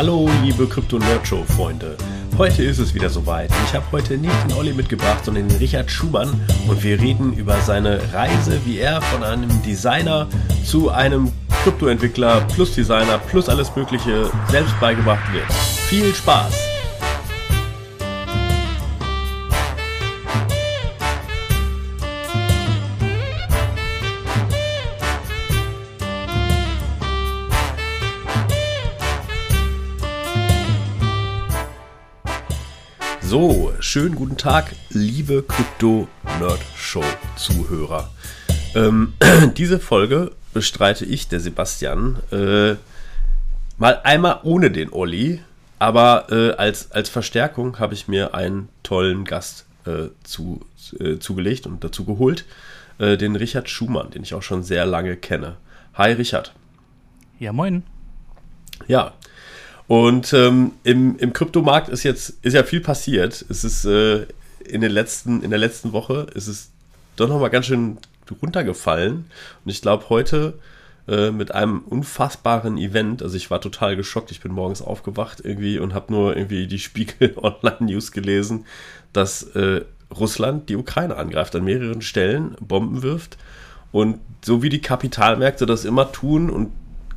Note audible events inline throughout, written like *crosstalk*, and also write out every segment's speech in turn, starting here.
Hallo, liebe Krypto Show Freunde. Heute ist es wieder soweit. Ich habe heute nicht den Olli mitgebracht, sondern den Richard Schumann und wir reden über seine Reise, wie er von einem Designer zu einem Kryptoentwickler plus Designer plus alles Mögliche selbst beigebracht wird. Viel Spaß! So, schönen guten Tag, liebe Krypto-Nerd-Show-Zuhörer. Ähm, *clears throat* diese Folge bestreite ich, der Sebastian, äh, mal einmal ohne den Olli, aber äh, als, als Verstärkung habe ich mir einen tollen Gast äh, zu, äh, zugelegt und dazu geholt, äh, den Richard Schumann, den ich auch schon sehr lange kenne. Hi Richard. Ja, moin. Ja, und ähm, im, Kryptomarkt ist jetzt ist ja viel passiert. Es ist äh, in, den letzten, in der letzten Woche ist es doch nochmal ganz schön runtergefallen. Und ich glaube, heute äh, mit einem unfassbaren Event, also ich war total geschockt. Ich bin morgens aufgewacht irgendwie und habe nur irgendwie die Spiegel *laughs* Online News gelesen, dass äh, Russland die Ukraine angreift, an mehreren Stellen Bomben wirft. Und so wie die Kapitalmärkte das immer tun und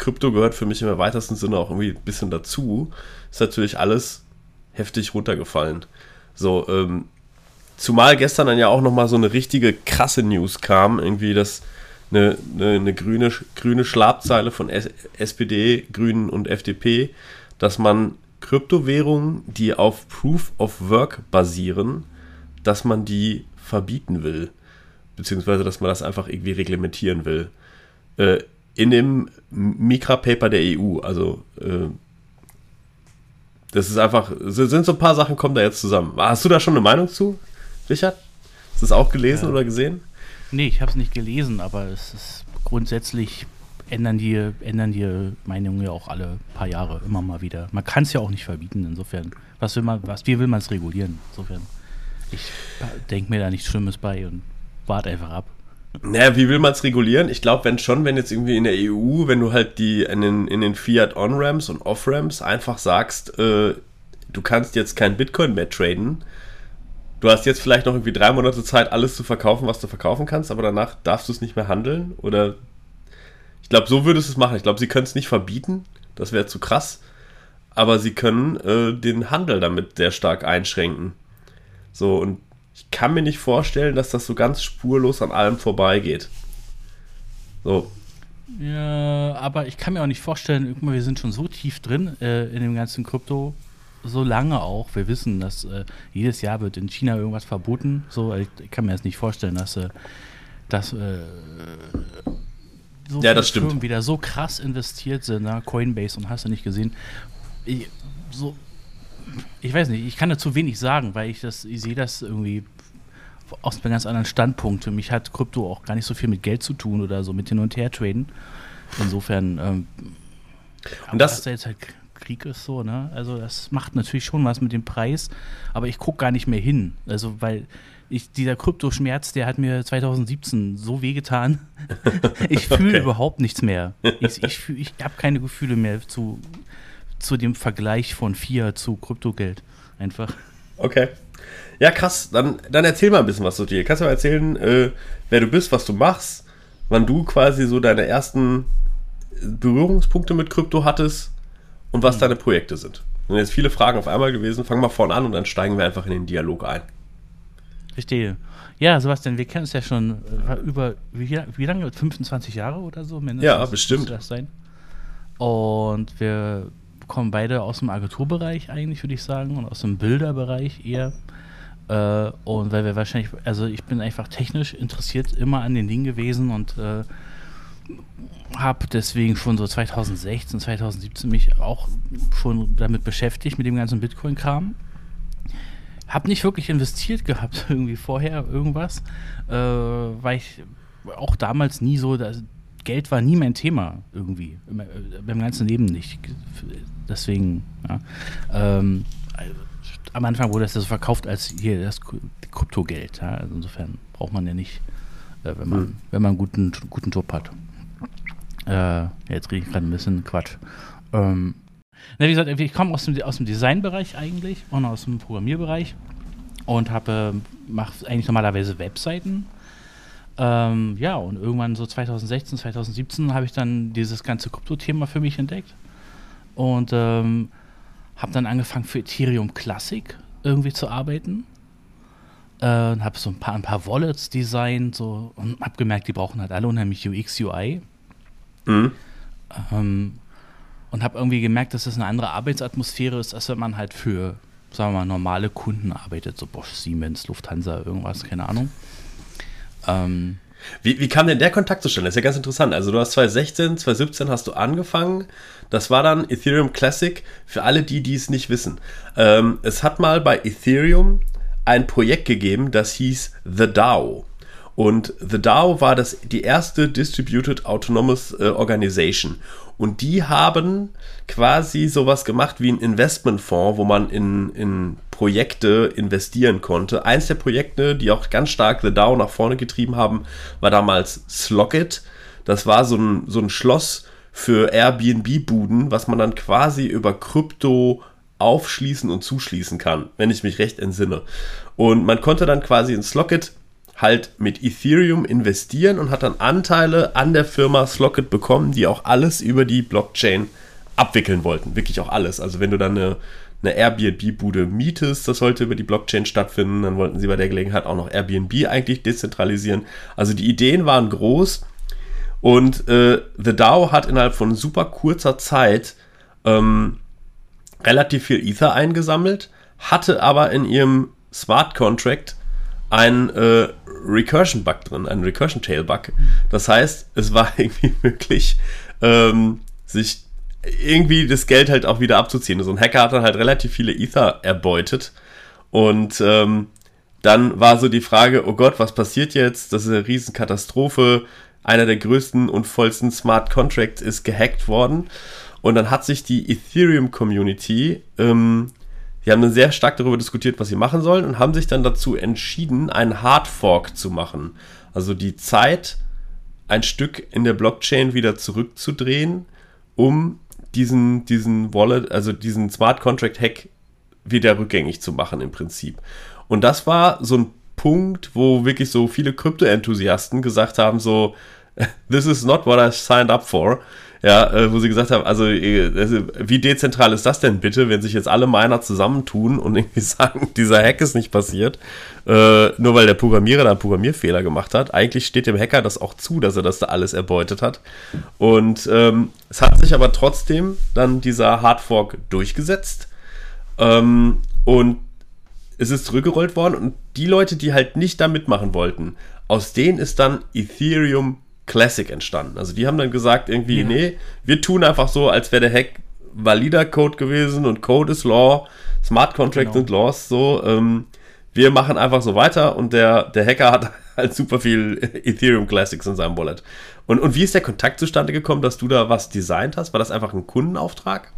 Krypto gehört für mich im weitesten Sinne auch irgendwie ein bisschen dazu, ist natürlich alles heftig runtergefallen. So, ähm, zumal gestern dann ja auch nochmal so eine richtige krasse News kam, irgendwie, dass eine, eine, eine grüne, grüne Schlagzeile von S SPD, Grünen und FDP, dass man Kryptowährungen, die auf Proof of Work basieren, dass man die verbieten will. Beziehungsweise, dass man das einfach irgendwie reglementieren will. Äh, in dem Micra-Paper der EU. Also, äh, das ist einfach, sind so ein paar Sachen, kommen da jetzt zusammen. Hast du da schon eine Meinung zu, Richard? Hast du es auch gelesen ja. oder gesehen? Nee, ich habe es nicht gelesen, aber es ist grundsätzlich ändern die, ändern die Meinungen ja auch alle paar Jahre immer mal wieder. Man kann es ja auch nicht verbieten, insofern. Was will man, was, wie will man es regulieren? Insofern, ich denke mir da nichts Schlimmes bei und warte einfach ab. Naja, wie will man es regulieren? Ich glaube, wenn schon, wenn jetzt irgendwie in der EU, wenn du halt die in den, in den Fiat-On-Ramps und Off-Ramps einfach sagst, äh, du kannst jetzt kein Bitcoin mehr traden, du hast jetzt vielleicht noch irgendwie drei Monate Zeit, alles zu verkaufen, was du verkaufen kannst, aber danach darfst du es nicht mehr handeln? Oder ich glaube, so würdest du es machen. Ich glaube, sie können es nicht verbieten, das wäre zu krass, aber sie können äh, den Handel damit sehr stark einschränken. So, und ich kann mir nicht vorstellen, dass das so ganz spurlos an allem vorbeigeht. So. Ja, aber ich kann mir auch nicht vorstellen, wir sind schon so tief drin äh, in dem ganzen Krypto, so lange auch. Wir wissen, dass äh, jedes Jahr wird in China irgendwas verboten. So, ich, ich kann mir das nicht vorstellen, dass, äh, dass äh, so ja, das Firmen wieder so krass investiert sind, na, Coinbase und hast du nicht gesehen. Ich, so, ich weiß nicht, ich kann dazu wenig sagen, weil ich das, ich sehe das irgendwie aus einem ganz anderen Standpunkt. Für mich hat Krypto auch gar nicht so viel mit Geld zu tun oder so mit hin und her traden. Insofern, ähm, und das, da jetzt halt Krieg ist so, ne? Also das macht natürlich schon was mit dem Preis, aber ich gucke gar nicht mehr hin. Also weil ich, dieser Kryptoschmerz, der hat mir 2017 so wehgetan. *laughs* ich fühle okay. überhaupt nichts mehr. Ich, ich, ich habe keine Gefühle mehr zu zu dem Vergleich von Fiat zu Kryptogeld. Einfach. Okay. Ja, krass. Dann, dann erzähl mal ein bisschen was zu dir. Kannst du mal erzählen, äh, wer du bist, was du machst, wann du quasi so deine ersten Berührungspunkte mit Krypto hattest und was mhm. deine Projekte sind. sind jetzt viele Fragen auf einmal gewesen. Fang mal vorne an und dann steigen wir einfach in den Dialog ein. Verstehe. Ja, Sebastian, wir kennen uns ja schon äh, über, wie, wie lange? 25 Jahre oder so? Mindestens ja, bestimmt. Das sein. Und wir kommen beide aus dem Agenturbereich eigentlich, würde ich sagen, und aus dem Bilderbereich eher. Äh, und weil wir wahrscheinlich, also ich bin einfach technisch interessiert immer an den Dingen gewesen und äh, habe deswegen schon so 2016, 2017 mich auch schon damit beschäftigt, mit dem ganzen Bitcoin-Kram. Habe nicht wirklich investiert gehabt, *laughs* irgendwie vorher irgendwas, äh, weil ich auch damals nie so, Geld war nie mein Thema irgendwie. Beim ganzen Leben nicht. Deswegen, ja. Ähm, am Anfang wurde das so verkauft als hier das Kryptogeld. Ja. Also insofern braucht man ja nicht, äh, wenn man, mhm. wenn man einen guten, guten Job hat. Äh, jetzt rede ich gerade ein bisschen Quatsch. Ähm, Na, wie gesagt, ich komme aus dem, aus dem Designbereich eigentlich und aus dem Programmierbereich und habe mache eigentlich normalerweise Webseiten. Ähm, ja, und irgendwann so 2016, 2017 habe ich dann dieses ganze Krypto-Thema für mich entdeckt und ähm, habe dann angefangen für Ethereum Classic irgendwie zu arbeiten. Äh, habe so ein paar, ein paar Wallets designt so, und habe gemerkt, die brauchen halt alle unheimlich UX, UI. Mhm. Ähm, und habe irgendwie gemerkt, dass das eine andere Arbeitsatmosphäre ist, als wenn man halt für, sagen wir mal, normale Kunden arbeitet, so Bosch, Siemens, Lufthansa, irgendwas, keine Ahnung. Ähm, wie, wie kam denn der Kontakt zustande? Das ist ja ganz interessant. Also du hast 2016, 2017 hast du angefangen. Das war dann Ethereum Classic für alle die, die es nicht wissen. Ähm, es hat mal bei Ethereum ein Projekt gegeben, das hieß The DAO. Und The DAO war das, die erste Distributed Autonomous äh, Organization. Und die haben quasi sowas gemacht wie ein Investmentfonds, wo man in, in Projekte investieren konnte. Eins der Projekte, die auch ganz stark The DAO nach vorne getrieben haben, war damals Slockit. Das war so ein, so ein Schloss für Airbnb-Buden, was man dann quasi über Krypto aufschließen und zuschließen kann, wenn ich mich recht entsinne. Und man konnte dann quasi in Slockit halt mit Ethereum investieren und hat dann Anteile an der Firma Slockit bekommen, die auch alles über die Blockchain abwickeln wollten. Wirklich auch alles. Also wenn du dann eine, eine Airbnb-Bude mietest, das sollte über die Blockchain stattfinden, dann wollten sie bei der Gelegenheit auch noch Airbnb eigentlich dezentralisieren. Also die Ideen waren groß und äh, The DAO hat innerhalb von super kurzer Zeit ähm, relativ viel Ether eingesammelt, hatte aber in ihrem Smart Contract ein äh, Recursion-Bug drin, ein Recursion-Tail-Bug. Das heißt, es war *laughs* irgendwie möglich, ähm, sich irgendwie das Geld halt auch wieder abzuziehen. So ein Hacker hat dann halt relativ viele Ether erbeutet und ähm, dann war so die Frage, oh Gott, was passiert jetzt? Das ist eine Riesenkatastrophe. Einer der größten und vollsten Smart Contracts ist gehackt worden. Und dann hat sich die Ethereum Community ähm, die haben dann sehr stark darüber diskutiert, was sie machen sollen und haben sich dann dazu entschieden, einen Hardfork zu machen. Also die Zeit, ein Stück in der Blockchain wieder zurückzudrehen, um diesen, diesen Wallet, also diesen Smart Contract Hack wieder rückgängig zu machen im Prinzip. Und das war so ein Punkt, wo wirklich so viele Krypto-Enthusiasten gesagt haben, so, *laughs* this is not what I signed up for ja, äh, wo sie gesagt haben, also, äh, also wie dezentral ist das denn bitte, wenn sich jetzt alle Miner zusammentun und irgendwie *laughs* sagen, dieser Hack ist nicht passiert, äh, nur weil der Programmierer da einen Programmierfehler gemacht hat. Eigentlich steht dem Hacker das auch zu, dass er das da alles erbeutet hat. Und ähm, es hat sich aber trotzdem dann dieser Hardfork durchgesetzt. Ähm, und es ist zurückgerollt worden und die Leute, die halt nicht da mitmachen wollten, aus denen ist dann Ethereum Classic entstanden. Also die haben dann gesagt, irgendwie, ja. nee, wir tun einfach so, als wäre der Hack valider Code gewesen und Code ist Law, Smart Contract genau. und Laws, so. Ähm, wir machen einfach so weiter und der, der Hacker hat *laughs* halt super viel Ethereum Classics in seinem Wallet. Und, und wie ist der Kontakt zustande gekommen, dass du da was designt hast? War das einfach ein Kundenauftrag?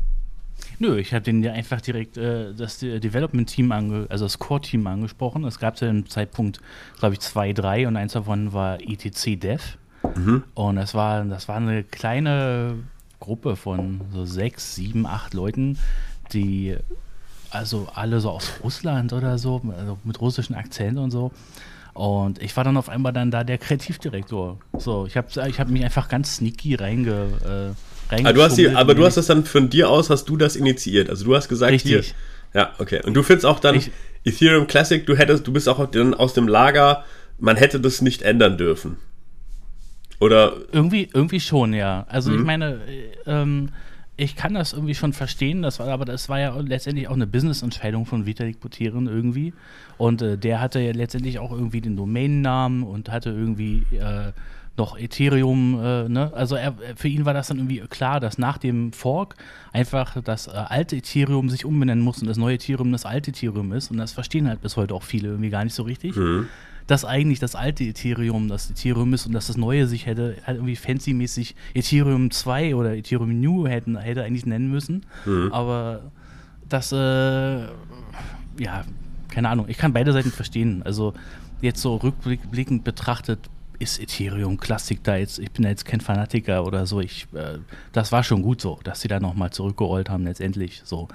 Nö, ich habe den ja einfach direkt äh, das Development-Team, also das Core-Team angesprochen. Es gab ja im Zeitpunkt, glaube ich, zwei, drei und eins davon war ETC Dev. Mhm. Und das war, das war eine kleine Gruppe von so sechs, sieben, acht Leuten, die also alle so aus Russland oder so, also mit russischen Akzent und so. Und ich war dann auf einmal dann da der Kreativdirektor. So, ich habe ich hab mich einfach ganz sneaky reinge, äh, aber, du hast die, aber du hast das dann von dir aus, hast du das initiiert. Also du hast gesagt, Richtig. hier. Ja, okay. Und du findest auch dann ich, Ethereum Classic, du hättest, du bist auch dann aus dem Lager, man hätte das nicht ändern dürfen. Oder? Irgendwie, irgendwie schon, ja. Also mhm. ich meine, ähm, ich kann das irgendwie schon verstehen, das war, aber das war ja letztendlich auch eine Business-Entscheidung von Vitalik Buterin irgendwie. Und äh, der hatte ja letztendlich auch irgendwie den Domainnamen und hatte irgendwie äh, noch Ethereum, äh, ne? Also er, für ihn war das dann irgendwie klar, dass nach dem Fork einfach das äh, alte Ethereum sich umbenennen muss und das neue Ethereum das alte Ethereum ist. Und das verstehen halt bis heute auch viele irgendwie gar nicht so richtig. Mhm dass eigentlich das alte Ethereum das Ethereum ist und dass das neue sich hätte halt irgendwie fancy-mäßig Ethereum 2 oder Ethereum New hätten, hätte eigentlich nennen müssen. Mhm. Aber das, äh, ja, keine Ahnung. Ich kann beide Seiten verstehen. Also jetzt so rückblickend betrachtet ist Ethereum Classic da jetzt, ich bin da jetzt kein Fanatiker oder so, ich, äh, das war schon gut so, dass sie da nochmal zurückgerollt haben letztendlich so.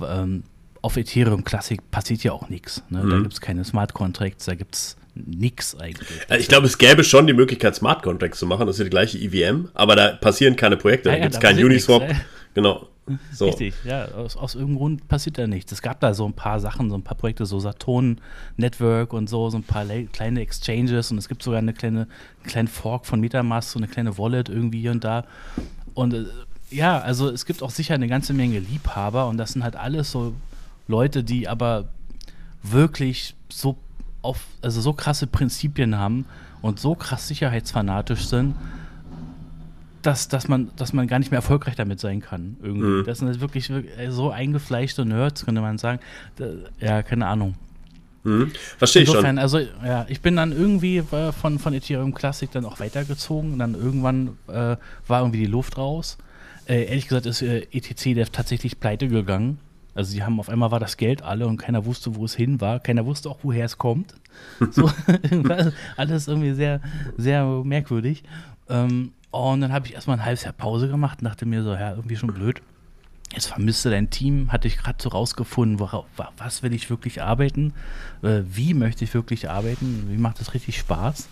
Ähm, auf Ethereum Classic passiert ja auch nichts. Ne? Mhm. Da gibt es keine Smart Contracts, da gibt es nichts eigentlich. Ich glaube, es gäbe schon die Möglichkeit, Smart Contracts zu machen, das ist ja die gleiche EVM, aber da passieren keine Projekte, ja, da gibt es keinen Uniswap. Nix, genau. *laughs* So. Richtig, ja, aus, aus irgendeinem Grund passiert da nichts. Es gab da so ein paar Sachen, so ein paar Projekte, so Saturn Network und so, so ein paar kleine Exchanges und es gibt sogar eine kleine, einen kleinen Fork von Metamask, so eine kleine Wallet irgendwie hier und da. Und äh, ja, also es gibt auch sicher eine ganze Menge Liebhaber und das sind halt alles so Leute, die aber wirklich so auf, also so krasse Prinzipien haben und so krass sicherheitsfanatisch sind, dass, dass, man, dass man gar nicht mehr erfolgreich damit sein kann. Irgendwie. Mhm. Das sind halt wirklich, wirklich äh, so eingefleischte Nerds, könnte man sagen. Ja, keine Ahnung. Mhm. Verstehe ich schon. Also, ja, ich bin dann irgendwie äh, von, von Ethereum Classic dann auch weitergezogen und dann irgendwann äh, war irgendwie die Luft raus. Äh, ehrlich gesagt ist äh, ETC tatsächlich pleite gegangen. Also sie haben auf einmal war das Geld alle und keiner wusste, wo es hin war. Keiner wusste auch, woher es kommt. *laughs* So, *laughs* alles irgendwie sehr, sehr merkwürdig. Ähm, und dann habe ich erstmal ein halbes Jahr Pause gemacht und dachte mir so, ja, irgendwie schon blöd. Jetzt vermisste dein Team, hatte ich gerade so rausgefunden, worauf, was will ich wirklich arbeiten, äh, wie möchte ich wirklich arbeiten, wie macht es richtig Spaß.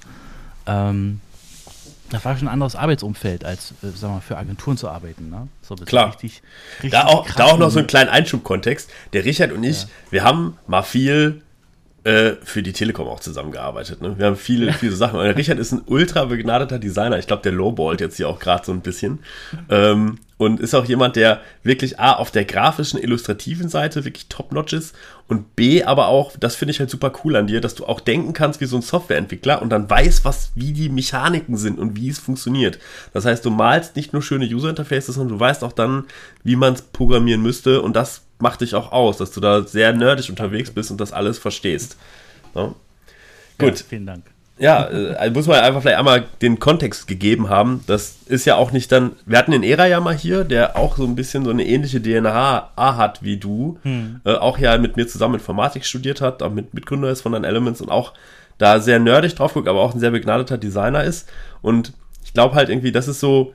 Ähm, das war schon ein anderes Arbeitsumfeld, als äh, sagen wir, für Agenturen zu arbeiten. Ne? So, Klar. Richtig, richtig da, auch, da auch noch so einen kleinen Einschubkontext. Der Richard und ich, ja. wir haben mal viel äh, für die Telekom auch zusammengearbeitet. Ne? Wir haben viele, viele Sachen. Und der Richard ist ein ultra begnadeter Designer. Ich glaube, der lowballt jetzt hier auch gerade so ein bisschen. Ähm, und ist auch jemand, der wirklich A, auf der grafischen, illustrativen Seite wirklich top-notch ist und B, aber auch, das finde ich halt super cool an dir, dass du auch denken kannst wie so ein Softwareentwickler und dann weißt, was, wie die Mechaniken sind und wie es funktioniert. Das heißt, du malst nicht nur schöne User-Interfaces, sondern du weißt auch dann, wie man es programmieren müsste und das macht dich auch aus, dass du da sehr nerdig unterwegs bist und das alles verstehst. Ja? Gut. Ja, vielen Dank. Ja, äh, muss man einfach vielleicht einmal den Kontext gegeben haben. Das ist ja auch nicht dann. Wir hatten den Ära ja mal hier, der auch so ein bisschen so eine ähnliche DNA hat wie du. Hm. Äh, auch ja mit mir zusammen Informatik studiert hat, auch mit Mitgründer ist von den Elements und auch da sehr nerdig drauf guckt, aber auch ein sehr begnadeter Designer ist. Und ich glaube halt irgendwie, das ist so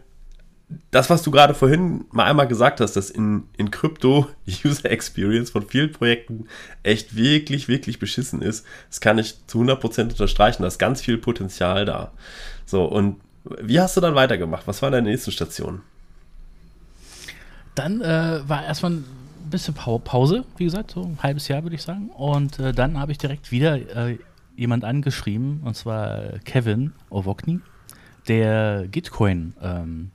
das, was du gerade vorhin mal einmal gesagt hast, dass in, in Krypto User Experience von vielen Projekten echt wirklich, wirklich beschissen ist, das kann ich zu 100% unterstreichen. Da ist ganz viel Potenzial da. So, und wie hast du dann weitergemacht? Was war deine nächste Station? Dann äh, war erstmal ein bisschen Pause, wie gesagt, so ein halbes Jahr würde ich sagen. Und äh, dann habe ich direkt wieder äh, jemand angeschrieben, und zwar Kevin Ovokny, der Gitcoin ähm,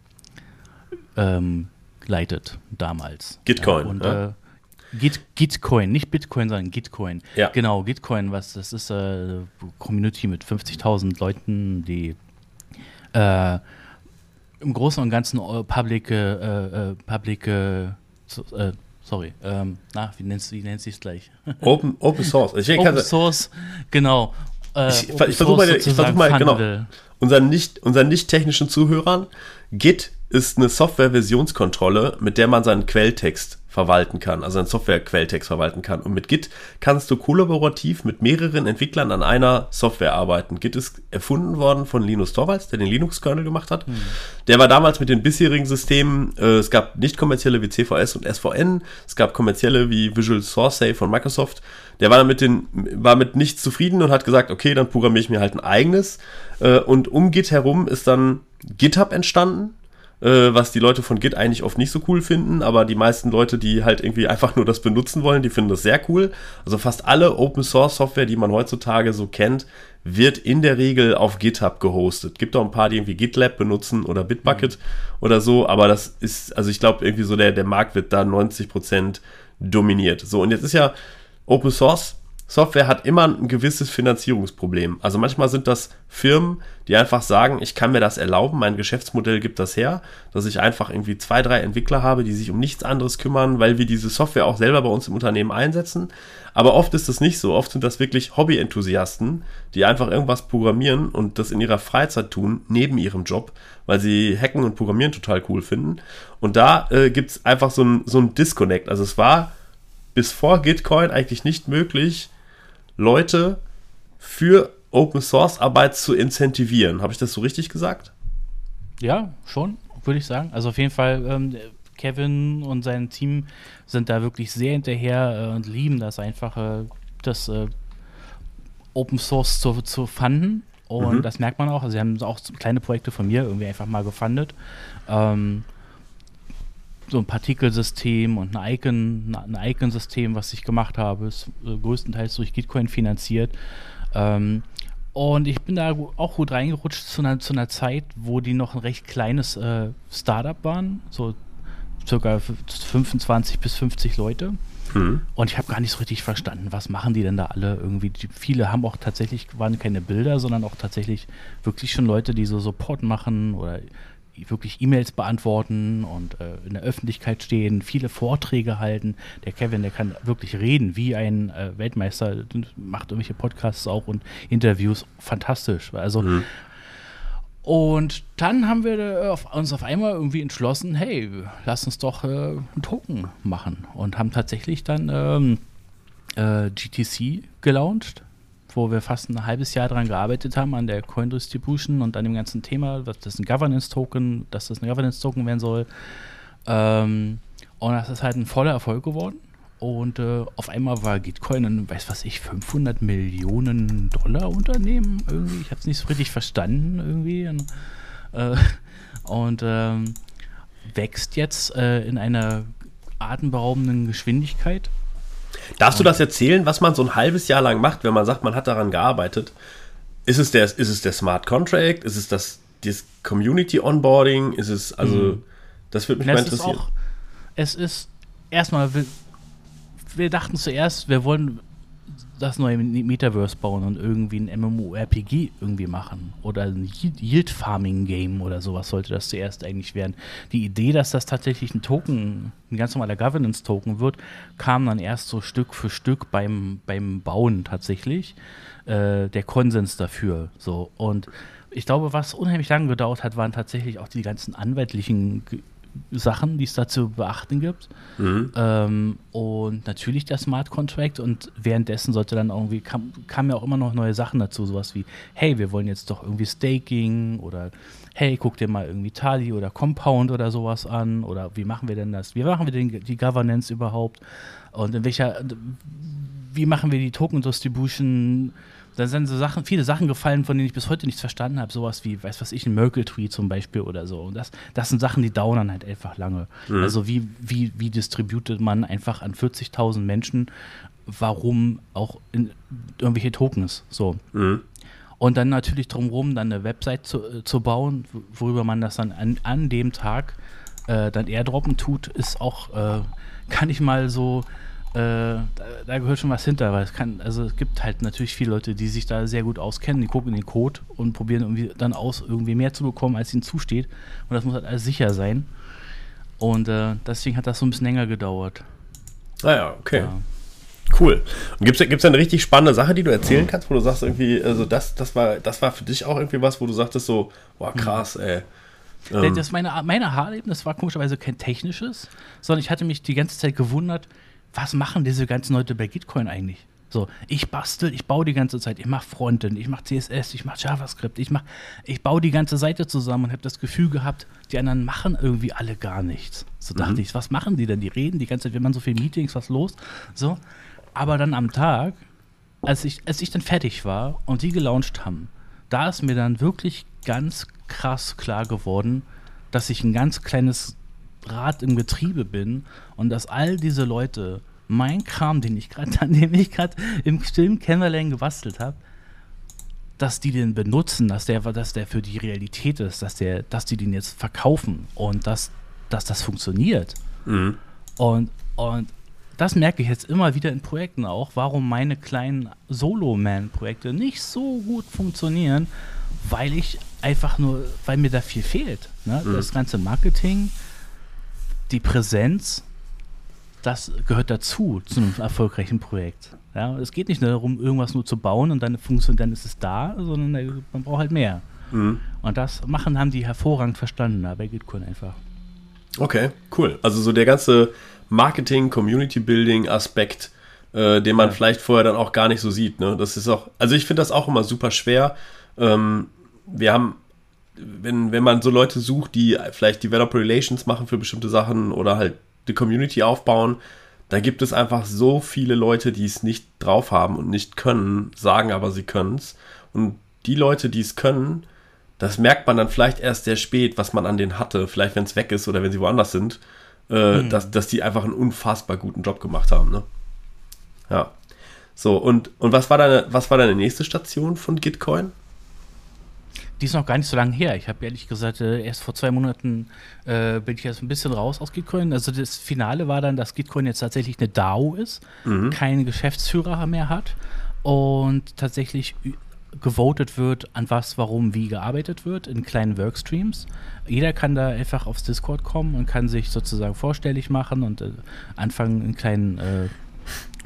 ähm, leitet damals. Gitcoin. Ja, und, ja. Äh, Git, Gitcoin, nicht Bitcoin, sondern Gitcoin. Ja. Genau, Gitcoin, was das ist, äh, Community mit 50.000 Leuten, die äh, im Großen und Ganzen äh, Public, äh, äh Public, äh, sorry, ähm, na, wie nennt, wie nennt sich es gleich? *laughs* Open, Open Source. Ich Open Source, genau. ich, ich versuche mal, ich versuch mal genau, unseren nicht, unseren nicht technischen Zuhörern, Git ist eine Software-Versionskontrolle, mit der man seinen Quelltext verwalten kann, also einen Software-Quelltext verwalten kann. Und mit Git kannst du kollaborativ mit mehreren Entwicklern an einer Software arbeiten. Git ist erfunden worden von Linus Torvalds, der den Linux-Kernel gemacht hat. Mhm. Der war damals mit den bisherigen Systemen, äh, es gab nicht kommerzielle wie CVS und SVN, es gab kommerzielle wie Visual Source Safe von Microsoft. Der war damit den, war mit nichts zufrieden und hat gesagt, okay, dann programmiere ich mir halt ein eigenes. Äh, und um Git herum ist dann GitHub entstanden äh, was die Leute von Git eigentlich oft nicht so cool finden, aber die meisten Leute, die halt irgendwie einfach nur das benutzen wollen, die finden das sehr cool. Also fast alle Open Source Software, die man heutzutage so kennt, wird in der Regel auf GitHub gehostet. Gibt auch ein paar, die irgendwie GitLab benutzen oder Bitbucket mhm. oder so, aber das ist, also ich glaube irgendwie so der, der Markt wird da 90% dominiert. So, und jetzt ist ja Open Source Software hat immer ein gewisses Finanzierungsproblem. Also manchmal sind das Firmen, die einfach sagen, ich kann mir das erlauben, mein Geschäftsmodell gibt das her, dass ich einfach irgendwie zwei, drei Entwickler habe, die sich um nichts anderes kümmern, weil wir diese Software auch selber bei uns im Unternehmen einsetzen. Aber oft ist das nicht so. Oft sind das wirklich Hobby-Enthusiasten, die einfach irgendwas programmieren und das in ihrer Freizeit tun, neben ihrem Job, weil sie Hacken und Programmieren total cool finden. Und da äh, gibt es einfach so ein, so ein Disconnect. Also es war bis vor Gitcoin eigentlich nicht möglich, Leute für Open Source Arbeit zu incentivieren. Habe ich das so richtig gesagt? Ja, schon, würde ich sagen. Also auf jeden Fall, ähm, Kevin und sein Team sind da wirklich sehr hinterher äh, und lieben das einfach, äh, das äh, Open Source zu, zu fanden. Und mhm. das merkt man auch. Also sie haben auch kleine Projekte von mir irgendwie einfach mal gefundet. Ähm, so ein Partikelsystem und ein Icon, ein Icon-System, was ich gemacht habe, ist äh, größtenteils durch Gitcoin finanziert. Ähm, und ich bin da auch gut reingerutscht zu einer, zu einer Zeit, wo die noch ein recht kleines äh, Startup waren, so circa 25 bis 50 Leute. Mhm. Und ich habe gar nicht so richtig verstanden, was machen die denn da alle irgendwie. Die, viele haben auch tatsächlich, waren keine Bilder, sondern auch tatsächlich wirklich schon Leute, die so Support machen oder wirklich E-Mails beantworten und äh, in der Öffentlichkeit stehen, viele Vorträge halten. Der Kevin, der kann wirklich reden wie ein äh, Weltmeister, macht irgendwelche Podcasts auch und Interviews. Fantastisch. Also mhm. Und dann haben wir äh, uns auf einmal irgendwie entschlossen, hey, lass uns doch äh, einen Token machen. Und haben tatsächlich dann ähm, äh, GTC gelauncht wo wir fast ein halbes Jahr daran gearbeitet haben, an der Coin Distribution und an dem ganzen Thema, dass das ein Governance-Token, dass das ein Governance-Token werden soll. Ähm, und das ist halt ein voller Erfolg geworden. Und äh, auf einmal war Gitcoin ein, weiß was ich, 500 Millionen Dollar Unternehmen irgendwie. Ich habe es nicht so richtig verstanden irgendwie. Und, äh, *laughs* und ähm, wächst jetzt äh, in einer atemberaubenden Geschwindigkeit. Darfst du das erzählen, was man so ein halbes Jahr lang macht, wenn man sagt, man hat daran gearbeitet? Ist es der, ist es der Smart Contract? Ist es das, das Community Onboarding? Ist es, also, mhm. das würde mich mal interessieren. Ist auch, es ist erstmal, wir, wir dachten zuerst, wir wollen das neue Metaverse bauen und irgendwie ein MMORPG irgendwie machen oder ein Yield Farming Game oder sowas sollte das zuerst eigentlich werden. Die Idee, dass das tatsächlich ein Token, ein ganz normaler Governance Token wird, kam dann erst so Stück für Stück beim, beim Bauen tatsächlich. Äh, der Konsens dafür. So und ich glaube, was unheimlich lange gedauert hat, waren tatsächlich auch die ganzen anwaltlichen Sachen, die es da zu beachten gibt. Mhm. Ähm, und natürlich der Smart Contract und währenddessen sollte dann irgendwie, kam, kamen ja auch immer noch neue Sachen dazu, sowas wie, hey, wir wollen jetzt doch irgendwie Staking oder hey, guck dir mal irgendwie Tali oder Compound oder sowas an oder wie machen wir denn das? Wie machen wir denn die Governance überhaupt? Und in welcher, wie machen wir die Token Distribution? Da sind so Sachen, viele Sachen gefallen, von denen ich bis heute nichts verstanden habe. Sowas wie, weiß was ich, ein Merkle-Tree zum Beispiel oder so. Und das, das sind Sachen, die dauern halt einfach lange. Mhm. Also wie, wie, wie distributet man einfach an 40.000 Menschen, warum auch in irgendwelche Tokens, so. Mhm. Und dann natürlich drumherum dann eine Website zu, äh, zu bauen, worüber man das dann an, an dem Tag äh, dann airdroppen tut, ist auch, äh, *laughs* kann ich mal so äh, da, da, gehört schon was hinter, weil es kann, also es gibt halt natürlich viele Leute, die sich da sehr gut auskennen, die gucken in den Code und probieren irgendwie dann aus, irgendwie mehr zu bekommen, als ihnen zusteht. Und das muss halt alles sicher sein. Und äh, deswegen hat das so ein bisschen länger gedauert. Naja, ah okay. Ja. Cool. Und gibt es eine richtig spannende Sache, die du erzählen kannst, wo du sagst, irgendwie, also das, das war, das war für dich auch irgendwie was, wo du sagtest so, boah, krass, ey. Ähm. Das meine, meine Haarleben, war komischerweise kein technisches, sondern ich hatte mich die ganze Zeit gewundert, was machen diese ganzen Leute bei Gitcoin eigentlich? So, ich bastel, ich baue die ganze Zeit, ich mache Frontend, ich mache CSS, ich mache JavaScript, ich mach, ich baue die ganze Seite zusammen und habe das Gefühl gehabt, die anderen machen irgendwie alle gar nichts. So dachte mhm. ich, was machen die denn? Die reden die ganze Zeit, wir machen so viele Meetings, was los? So, aber dann am Tag, als ich, als ich dann fertig war und die gelauncht haben, da ist mir dann wirklich ganz krass klar geworden, dass ich ein ganz kleines Rad im Getriebe bin und dass all diese Leute mein Kram, den ich gerade, *laughs* an dem ich gerade im stillen Kämmerlein gebastelt habe, dass die den benutzen, dass der, dass der für die Realität ist, dass der, dass die den jetzt verkaufen und dass, dass das funktioniert. Mhm. Und, und das merke ich jetzt immer wieder in Projekten auch, warum meine kleinen Solo-Man-Projekte nicht so gut funktionieren, weil ich einfach nur, weil mir da viel fehlt. Ne? Mhm. Das ganze Marketing, die Präsenz, das gehört dazu zu einem erfolgreichen Projekt. Ja, es geht nicht nur darum, irgendwas nur zu bauen und dann funktioniert, dann ist es da, sondern man braucht halt mehr. Mhm. Und das machen haben die hervorragend verstanden da bei Gitcoin einfach. Okay, cool. Also so der ganze Marketing, Community Building Aspekt äh, den man ja. vielleicht vorher dann auch gar nicht so sieht. Ne? Das ist auch, also ich finde das auch immer super schwer. Ähm, wir haben, wenn, wenn man so Leute sucht, die vielleicht Developer Relations machen für bestimmte Sachen oder halt die Community aufbauen, da gibt es einfach so viele Leute, die es nicht drauf haben und nicht können, sagen aber, sie können es. Und die Leute, die es können, das merkt man dann vielleicht erst sehr spät, was man an denen hatte, vielleicht wenn es weg ist oder wenn sie woanders sind, äh, mhm. dass, dass die einfach einen unfassbar guten Job gemacht haben. Ne? Ja. So, und, und was, war deine, was war deine nächste Station von Gitcoin? Die ist noch gar nicht so lange her. Ich habe ehrlich gesagt, äh, erst vor zwei Monaten äh, bin ich jetzt ein bisschen raus aus Gitcoin. Also das Finale war dann, dass Gitcoin jetzt tatsächlich eine DAO ist, mhm. keinen Geschäftsführer mehr hat und tatsächlich gewotet wird, an was, warum, wie gearbeitet wird in kleinen Workstreams. Jeder kann da einfach aufs Discord kommen und kann sich sozusagen vorstellig machen und äh, anfangen, in kleinen äh,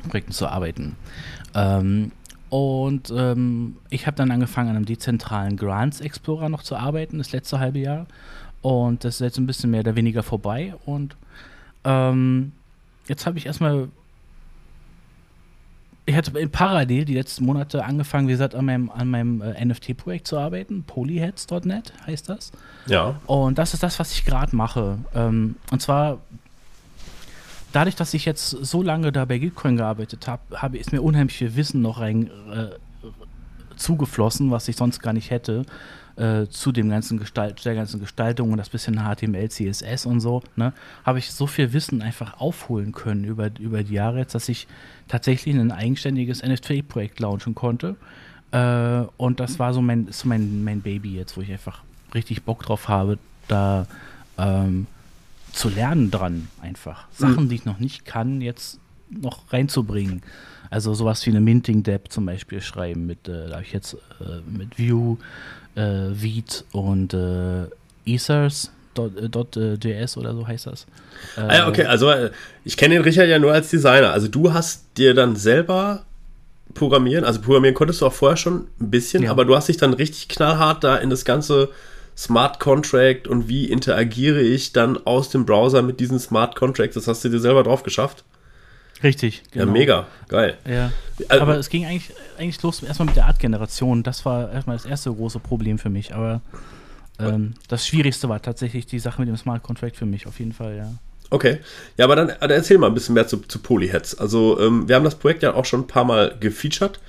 Projekten zu arbeiten. Ähm, und ähm, ich habe dann angefangen, an einem dezentralen Grants Explorer noch zu arbeiten, das letzte halbe Jahr. Und das ist jetzt ein bisschen mehr oder weniger vorbei. Und ähm, jetzt habe ich erstmal ich hatte in parallel die letzten Monate angefangen, wie gesagt, an meinem, an meinem äh, NFT-Projekt zu arbeiten. Polyheads.net heißt das. Ja. Und das ist das, was ich gerade mache. Ähm, und zwar dadurch, dass ich jetzt so lange da bei Gitcoin gearbeitet habe, habe ist mir unheimlich viel Wissen noch rein äh, zugeflossen, was ich sonst gar nicht hätte äh, zu dem ganzen Gestalt, der ganzen Gestaltung und das bisschen HTML, CSS und so, ne, habe ich so viel Wissen einfach aufholen können über, über die Jahre jetzt, dass ich tatsächlich ein eigenständiges NFT-Projekt launchen konnte. Äh, und das war so mein, so mein, mein Baby jetzt, wo ich einfach richtig Bock drauf habe, da ähm, zu lernen dran einfach. Sachen, mhm. die ich noch nicht kann, jetzt noch reinzubringen. Also sowas wie eine Minting-Dep zum Beispiel schreiben mit, äh, da habe ich jetzt äh, mit Vue, äh, Vite und äh, Ethers. .js äh, oder so heißt das. ah ja, okay, also äh, ich kenne den Richard ja nur als Designer. Also du hast dir dann selber programmieren, also programmieren konntest du auch vorher schon ein bisschen, ja. aber du hast dich dann richtig knallhart da in das ganze Smart Contract und wie interagiere ich dann aus dem Browser mit diesen Smart Contracts, das hast du dir selber drauf geschafft. Richtig, genau. Ja, mega, geil. Ja. Also, aber es ging eigentlich, eigentlich los erstmal mit der Artgeneration. Das war erstmal das erste große Problem für mich. Aber ähm, das Schwierigste war tatsächlich die Sache mit dem Smart Contract für mich, auf jeden Fall, ja. Okay. Ja, aber dann, dann erzähl mal ein bisschen mehr zu, zu Polyheads. Also, ähm, wir haben das Projekt ja auch schon ein paar Mal gefeatured.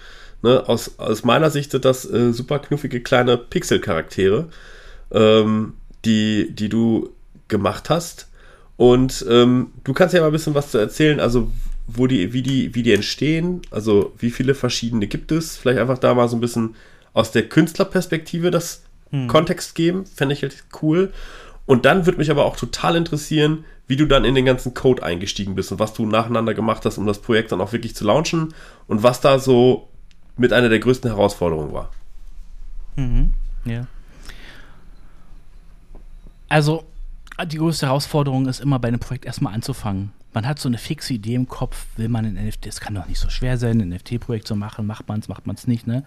Ne? Aus, aus meiner Sicht sind das äh, super knuffige kleine Pixel-Charaktere, ähm, die, die du gemacht hast. Und ähm, du kannst ja mal ein bisschen was zu erzählen. Also, wo die, wie die, wie die entstehen, also wie viele verschiedene gibt es. Vielleicht einfach da mal so ein bisschen aus der Künstlerperspektive das hm. Kontext geben, fände ich halt cool. Und dann würde mich aber auch total interessieren, wie du dann in den ganzen Code eingestiegen bist und was du nacheinander gemacht hast, um das Projekt dann auch wirklich zu launchen und was da so mit einer der größten Herausforderungen war. Mhm. Ja. Also, die größte Herausforderung ist immer bei einem Projekt erstmal anzufangen man hat so eine fixe Idee im Kopf, will man ein NFT, es kann doch nicht so schwer sein, ein NFT-Projekt zu machen, macht man es, macht man es nicht, ne?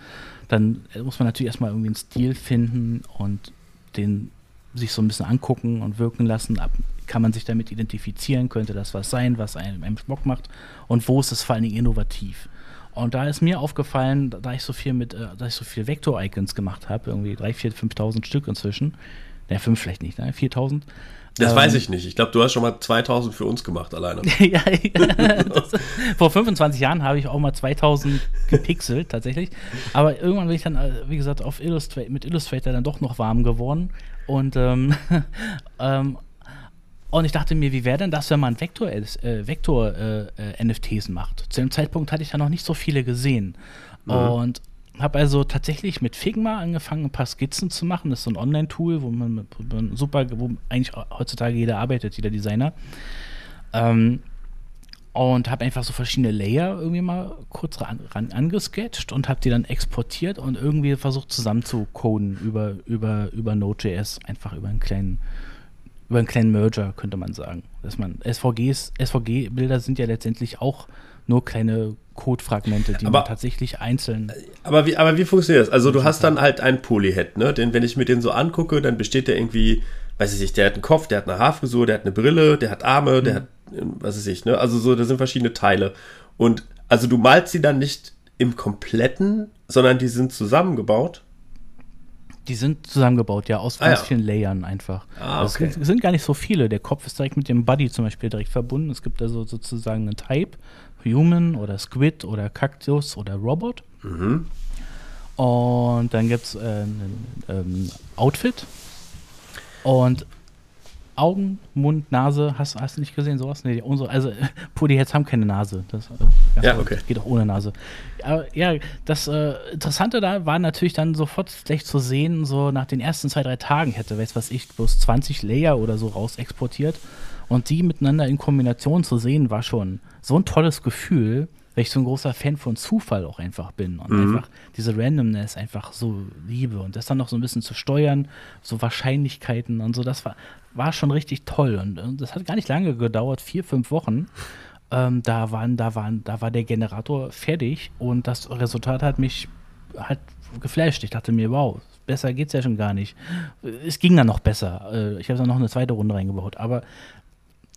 Dann muss man natürlich erstmal irgendwie einen Stil finden und den sich so ein bisschen angucken und wirken lassen. Ab, kann man sich damit identifizieren, könnte das was sein, was einem, einem Bock macht und wo ist es vor allen Dingen innovativ. Und da ist mir aufgefallen, da ich so viel mit, äh, da ich so viel Vektor-Icons gemacht habe, irgendwie 3.000, 4.000, 5.000 Stück inzwischen, ne, 5 vielleicht nicht, ne, 4.000, das ähm, weiß ich nicht. Ich glaube, du hast schon mal 2000 für uns gemacht alleine. *laughs* ja, das, vor 25 Jahren habe ich auch mal 2000 gepixelt, tatsächlich. Aber irgendwann bin ich dann, äh, wie gesagt, auf Illustrator, mit Illustrator dann doch noch warm geworden. Und, ähm, *laughs* ähm, und ich dachte mir, wie wäre denn das, wenn man Vektor, äh, Vektor äh, äh, NFTs macht? Zu dem Zeitpunkt hatte ich ja noch nicht so viele gesehen. Mhm. Und habe also tatsächlich mit Figma angefangen, ein paar Skizzen zu machen. Das ist so ein Online-Tool, wo man, wo man, super, wo eigentlich heutzutage jeder arbeitet, jeder Designer. Ähm, und habe einfach so verschiedene Layer irgendwie mal kurz ran, ran angesketcht und habe die dann exportiert und irgendwie versucht zusammenzucoden über, über, über Node.js, einfach über einen kleinen über einen kleinen Merger, könnte man sagen. Dass man SVGs, SVG-Bilder sind ja letztendlich auch nur kleine Codefragmente, die aber, man tatsächlich einzeln. Aber wie, aber wie funktioniert das? Also du hast dann halt einen Polyhead, ne? Den, wenn ich mir den so angucke, dann besteht der irgendwie, weiß ich nicht, der hat einen Kopf, der hat eine Haarfrisur, der hat eine Brille, der hat Arme, mhm. der hat, was weiß ich, ne? Also so, da sind verschiedene Teile. Und Also du malst sie dann nicht im kompletten, sondern die sind zusammengebaut. Die sind zusammengebaut, ja, aus Ah, ganz ja. vielen Layern einfach. Ah, Also okay. es, sind, es sind gar nicht so viele. Der Kopf ist direkt mit dem Body zum Beispiel direkt verbunden. Es gibt also sozusagen einen Type, Human oder Squid oder Cactus oder Robot. Mhm. Und dann gibt es äh, ein ähm, Outfit. Und Augen, Mund, Nase, hast, hast du nicht gesehen, sowas? Nee, unsere, also *laughs* Polyheads haben keine Nase. Das, äh, Ja, okay. das geht auch ohne Nase. Aber ja, das äh, Interessante da war natürlich dann sofort gleich zu sehen, so nach den ersten zwei, drei Tagen hätte, weiß was ich, bloß 20 Layer oder so raus exportiert. Und die miteinander in Kombination zu sehen, war schon so ein tolles Gefühl, weil ich so ein großer Fan von Zufall auch einfach bin und Mhm. einfach diese Randomness einfach so liebe und das dann noch so ein bisschen zu steuern, so Wahrscheinlichkeiten und so, das war, war schon richtig toll und, und das hat gar nicht lange gedauert, vier, fünf Wochen. Ähm, da, waren, da, waren, da war der Generator fertig und das Resultat hat mich halt geflasht. Ich dachte mir, wow, besser geht's ja schon gar nicht. Es ging dann noch besser. Äh, Ich habe dann noch eine zweite Runde reingebaut, aber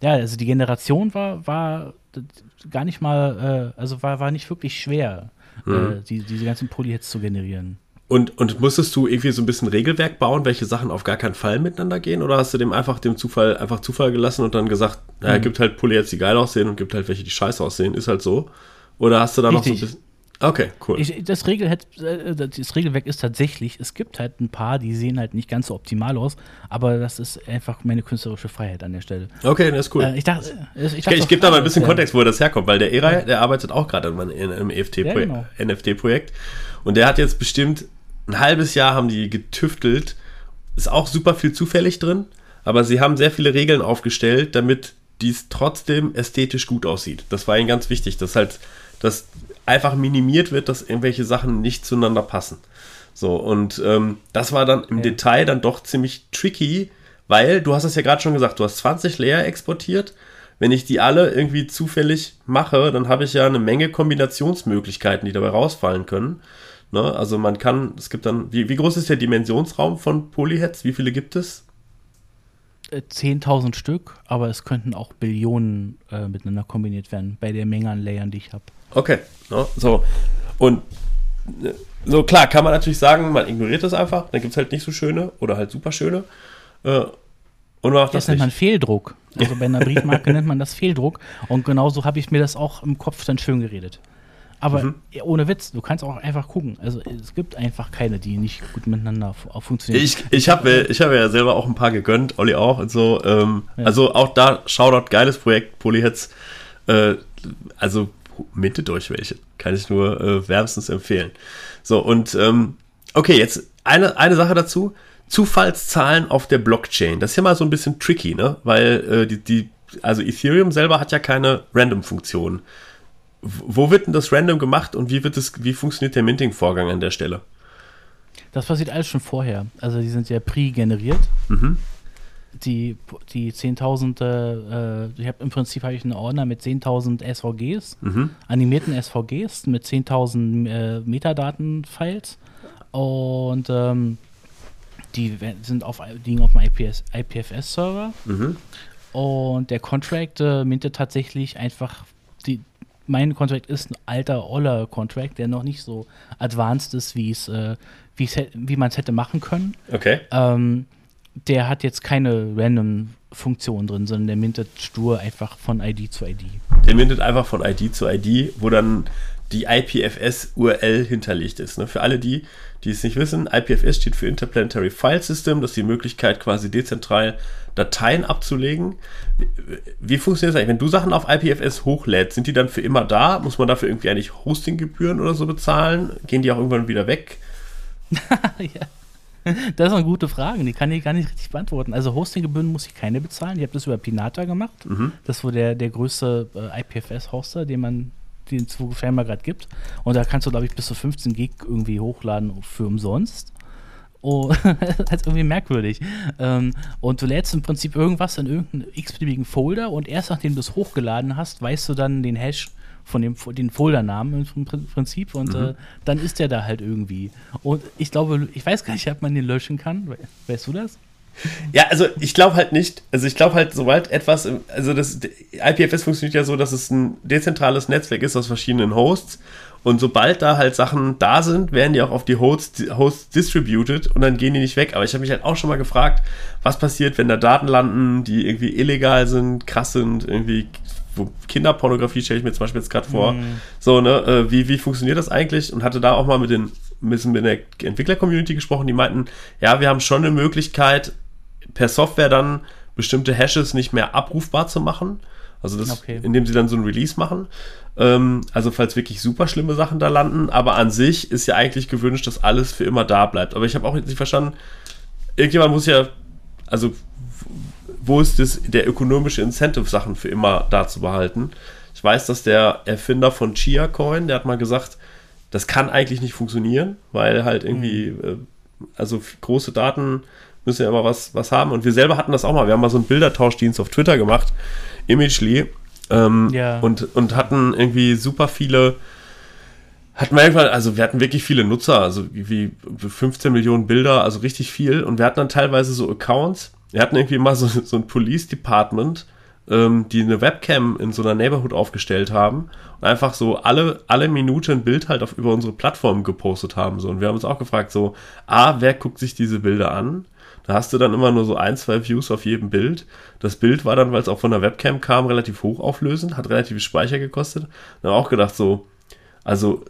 ja, also die Generation war, war gar nicht mal, äh, also war, war nicht wirklich schwer, äh, die, diese ganzen Polyheads zu generieren. Und, und musstest du irgendwie so ein bisschen Regelwerk bauen, welche Sachen auf gar keinen Fall miteinander gehen? Oder hast du dem einfach dem Zufall einfach Zufall gelassen und dann gesagt, naja, Mhm. gibt halt Polyheads, die geil aussehen und gibt halt welche, die scheiße aussehen, ist halt so? Oder hast du da noch so ein Richtig. bisschen. Okay, cool. Ich, das, Regel, äh, das Regelwerk ist tatsächlich, es gibt halt ein paar, die sehen halt nicht ganz so optimal aus, aber das ist einfach meine künstlerische Freiheit an der Stelle. okay, das ist cool. Äh, ich dachte, äh, ich, Ich, ich gebe da mal ein bisschen ja. Kontext, wo das herkommt, weil der Eray, der arbeitet auch gerade in in einem EFT-Projekt, Ja, genau. NFT-Projekt. Und der hat jetzt bestimmt ein halbes Jahr haben die getüftelt. Ist auch super viel zufällig drin, aber sie haben sehr viele Regeln aufgestellt, damit dies trotzdem ästhetisch gut aussieht. Das war ihnen ganz wichtig, dass halt das einfach minimiert wird, dass irgendwelche Sachen nicht zueinander passen. So, und ähm, das war dann im Ja. Detail dann doch ziemlich tricky, weil du hast es ja gerade schon gesagt, du hast 20 Layer exportiert. Wenn ich die alle irgendwie zufällig mache, dann habe ich ja eine Menge Kombinationsmöglichkeiten, die dabei rausfallen können. Ne? Also man kann, es gibt dann, wie, wie groß ist der Dimensionsraum von Polyheads? Wie viele gibt es? Äh, 10.000 Stück, aber es könnten auch Billionen äh, miteinander kombiniert werden, bei der Menge an Layern, die ich habe. Okay, ne? so. Und äh, so klar kann man natürlich sagen, man ignoriert das einfach, dann gibt es halt nicht so schöne oder halt super schöne. Äh, und man macht Das das, nennt man. Fehldruck. Also bei einer Briefmarke nennt man das Fehldruck. Und genauso habe ich mir das auch im Kopf dann schön geredet. Aber Mhm. ohne Witz, du kannst auch einfach gucken. Also es gibt einfach keine, die nicht gut miteinander funktionieren. Ich, ich habe ich hab mir ja selber auch ein paar gegönnt, Olli auch und so. Ähm, Ja. Also auch da, Shoutout, geiles Projekt, Polyheads. Äh, also mietet euch welche. Kann ich nur äh, wärmstens empfehlen. So, und ähm, okay, jetzt eine, eine Sache dazu. Zufallszahlen auf der Blockchain. Das ist ja mal so ein bisschen tricky, ne? Weil äh, die, die, also Ethereum selber hat ja keine Random-Funktion. Wo wird denn das random gemacht und wie wird es, wie funktioniert der Minting-Vorgang an der Stelle? Das passiert alles schon vorher. Also die sind ja pre-generiert. Mhm. Die, die 10.000, äh, ich habe im Prinzip habe ich einen Ordner mit 10.000 SVGs, Mhm. animierten SVGs mit 10.000 äh, Metadaten-Files und ähm, die sind auf, liegen auf dem IPS, IPFS-Server Mhm. und der Contract äh, mintet tatsächlich einfach die. Mein Contract ist ein alter, oller Contract, der noch nicht so advanced ist, wie es, äh, wie man es hätte machen können. Okay. Ähm, der hat jetzt keine Random-Funktion drin, sondern der mintet stur einfach von ID zu ID. Der mintet einfach von ID zu ID, wo dann die IPFS-URL hinterlegt ist. Ne? Für alle die, die es nicht wissen, IPFS steht für Interplanetary File System. Das ist die Möglichkeit, quasi dezentral Dateien abzulegen. Wie, wie funktioniert das eigentlich? Wenn du Sachen auf IPFS hochlädst, sind die dann für immer da? Muss man dafür irgendwie eigentlich Hostinggebühren oder so bezahlen? Gehen die auch irgendwann wieder weg? *laughs* *laughs* ja. *laughs* Das ist eine gute Frage, die kann ich gar nicht richtig beantworten. Also Hostinggebühren muss ich keine bezahlen. Ich habe das über Pinata gemacht. Mhm. Das war der, der größte äh, IPFS-Hoster, den man den es scheinbar gerade gibt. Und da kannst du, glaube ich, bis zu 15 Gig irgendwie hochladen für umsonst. Oh, *laughs* das ist irgendwie merkwürdig. Ähm, und du lädst im Prinzip irgendwas in irgendeinen x-beliebigen Folder und erst nachdem du es hochgeladen hast, weißt du dann den Hash von dem den Foldernamen im Prin- Prinzip und äh, dann ist der da halt irgendwie. Und ich glaube, ich weiß gar nicht, ob man den löschen kann. We- Weißt du das? Ja, also ich glaube halt nicht, also ich glaube halt, sobald etwas, also das IPFS funktioniert ja so, dass es ein dezentrales Netzwerk ist aus verschiedenen Hosts und sobald da halt Sachen da sind, werden die auch auf die Hosts, Hosts distributed und dann gehen die nicht weg. Aber ich habe mich halt auch schon mal gefragt, was passiert, wenn da Daten landen, die irgendwie illegal sind, krass sind, irgendwie Kinderpornografie stelle ich mir zum Beispiel jetzt gerade vor. Mm. So, ne, äh, wie, wie funktioniert das eigentlich? Und hatte da auch mal mit den mit der Entwickler-Community gesprochen, die meinten, ja, wir haben schon eine Möglichkeit, per Software dann bestimmte Hashes nicht mehr abrufbar zu machen. Also das, okay. indem sie dann so ein Release machen. Ähm, also falls wirklich super schlimme Sachen da landen, aber an sich ist ja eigentlich gewünscht, dass alles für immer da bleibt. Aber ich habe auch jetzt nicht verstanden, irgendjemand muss ja, also wo ist das, der ökonomische Incentive, Sachen für immer da zu behalten? Ich weiß, dass der Erfinder von Chia Coin, der hat mal gesagt, das kann eigentlich nicht funktionieren, weil halt irgendwie, mhm. also große Daten müssen ja immer was, was haben. Und wir selber hatten das auch mal. Wir haben mal so einen Bildertauschdienst auf Twitter gemacht, Imagely, ähm, ja. und, und hatten irgendwie super viele, hatten wir irgendwann, also wir hatten wirklich viele Nutzer, also wie 15 Millionen Bilder, also richtig viel. Und wir hatten dann teilweise so Accounts. Wir hatten irgendwie mal so, so ein Police Department, ähm, die eine Webcam in so einer Neighborhood aufgestellt haben und einfach so alle, alle Minute ein Bild halt auf, über unsere Plattform gepostet haben. So. Und wir haben uns auch gefragt, so, A, wer guckt sich diese Bilder an? Da hast du dann immer nur so ein, zwei Views auf jedem Bild. Das Bild war dann, weil es auch von der Webcam kam, relativ hochauflösend, hat relativ Speicher gekostet. Dann auch gedacht so, also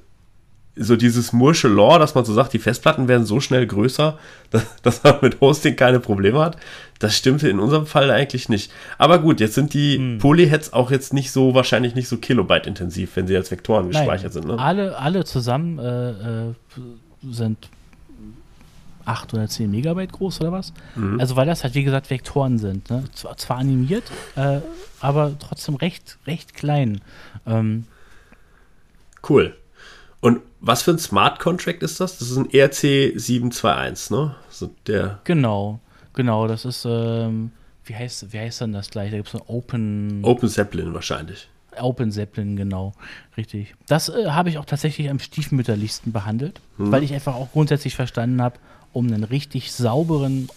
so dieses Mursche Lore, dass man so sagt, die Festplatten werden so schnell größer, *laughs* dass, dass, man mit Hosting keine Probleme hat, das stimmte in unserem Fall eigentlich nicht. Aber gut, jetzt sind die hm. Polyheads auch jetzt nicht so, wahrscheinlich nicht so Kilobyte-intensiv, wenn sie als Vektoren Nein, gespeichert sind. Ne? Alle, alle zusammen äh, äh sind 8 oder 10 Megabyte groß oder was. Mhm. Also weil das halt, wie gesagt, Vektoren sind. Ne? Zwar, zwar, animiert, äh, aber trotzdem recht, recht klein. Ähm, cool. Und was für ein Smart Contract ist das? Das ist ein ERC 721, ne? So der genau, genau. Das ist, ähm, wie, heißt, wie heißt denn das gleich? Da gibt es ein Open... Open Zeppelin wahrscheinlich. Open Zeppelin, genau. Richtig. Das äh, habe ich auch tatsächlich am stiefmütterlichsten behandelt, hm. weil ich einfach auch grundsätzlich verstanden habe, um einen richtig sauberen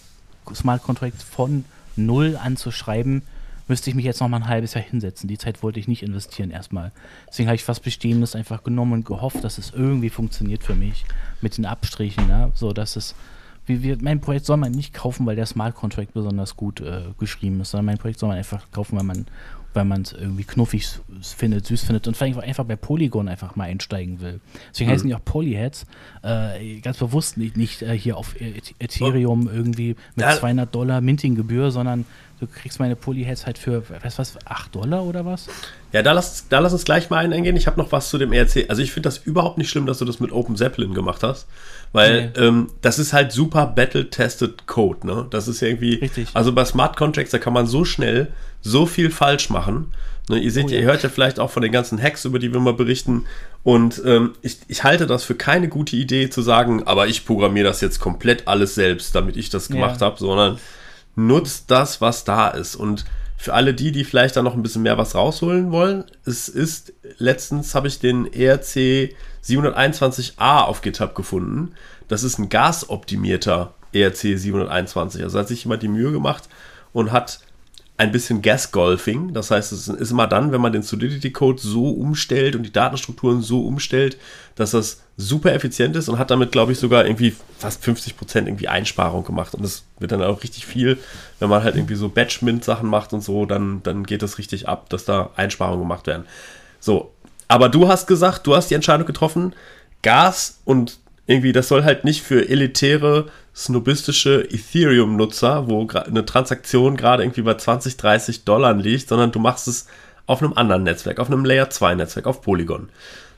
Smart Contract von null anzuschreiben, müsste ich mich jetzt noch mal ein halbes Jahr hinsetzen. Die Zeit wollte ich nicht investieren erstmal. Deswegen habe ich was Bestehendes einfach genommen und gehofft, dass es irgendwie funktioniert für mich mit den Abstrichen, ja? so dass es wie, wie, mein Projekt soll man nicht kaufen, weil der Smart Contract besonders gut äh, geschrieben ist, sondern mein Projekt soll man einfach kaufen, weil man weil man es irgendwie knuffig findet, süß findet und vielleicht einfach bei Polygon einfach mal einsteigen will. Deswegen mhm. heißen die auch Polyheads. Äh, ganz bewusst nicht, nicht äh, hier auf Ethereum irgendwie mit ja. 200 Dollar Minting-Gebühr, sondern du kriegst meine Polyheads halt für, was was, 8 Dollar oder was? Ja, da lass, da lass uns gleich mal eingehen. Ich habe noch was zu dem ERC. Also ich finde das überhaupt nicht schlimm, dass du das mit Open Zeppelin gemacht hast, weil nee. ähm, das ist halt super battle-tested Code. Ne? Das ist ja irgendwie, Richtig. also bei Smart Contracts, da kann man so schnell so viel falsch machen. Ne, ihr seht, oh, ja. ihr hört ja vielleicht auch von den ganzen Hacks, über die wir mal berichten. Und ähm, ich, ich halte das für keine gute Idee zu sagen, aber ich programmiere das jetzt komplett alles selbst, damit ich das gemacht ja. habe, sondern nutzt das, was da ist. Und für alle die, die vielleicht da noch ein bisschen mehr was rausholen wollen, es ist, letztens habe ich den ERC 721a auf GitHub gefunden. Das ist ein gasoptimierter ERC 721. Also hat sich jemand die Mühe gemacht und hat ein bisschen Gas-Golfing. Das heißt, es ist immer dann, wenn man den Solidity-Code so umstellt und die Datenstrukturen so umstellt, dass das super effizient ist und hat damit, glaube ich, sogar irgendwie fast 50 Prozent irgendwie Einsparung gemacht. Und das wird dann auch richtig viel, wenn man halt irgendwie so Batch-Mint-Sachen macht und so, dann, dann geht das richtig ab, dass da Einsparungen gemacht werden. So, aber du hast gesagt, du hast die Entscheidung getroffen, Gas und irgendwie, das soll halt nicht für elitäre snobistische Ethereum-Nutzer, wo eine Transaktion gerade irgendwie bei 20, 30 Dollar liegt, sondern du machst es auf einem anderen Netzwerk, auf einem Layer 2 Netzwerk, auf Polygon.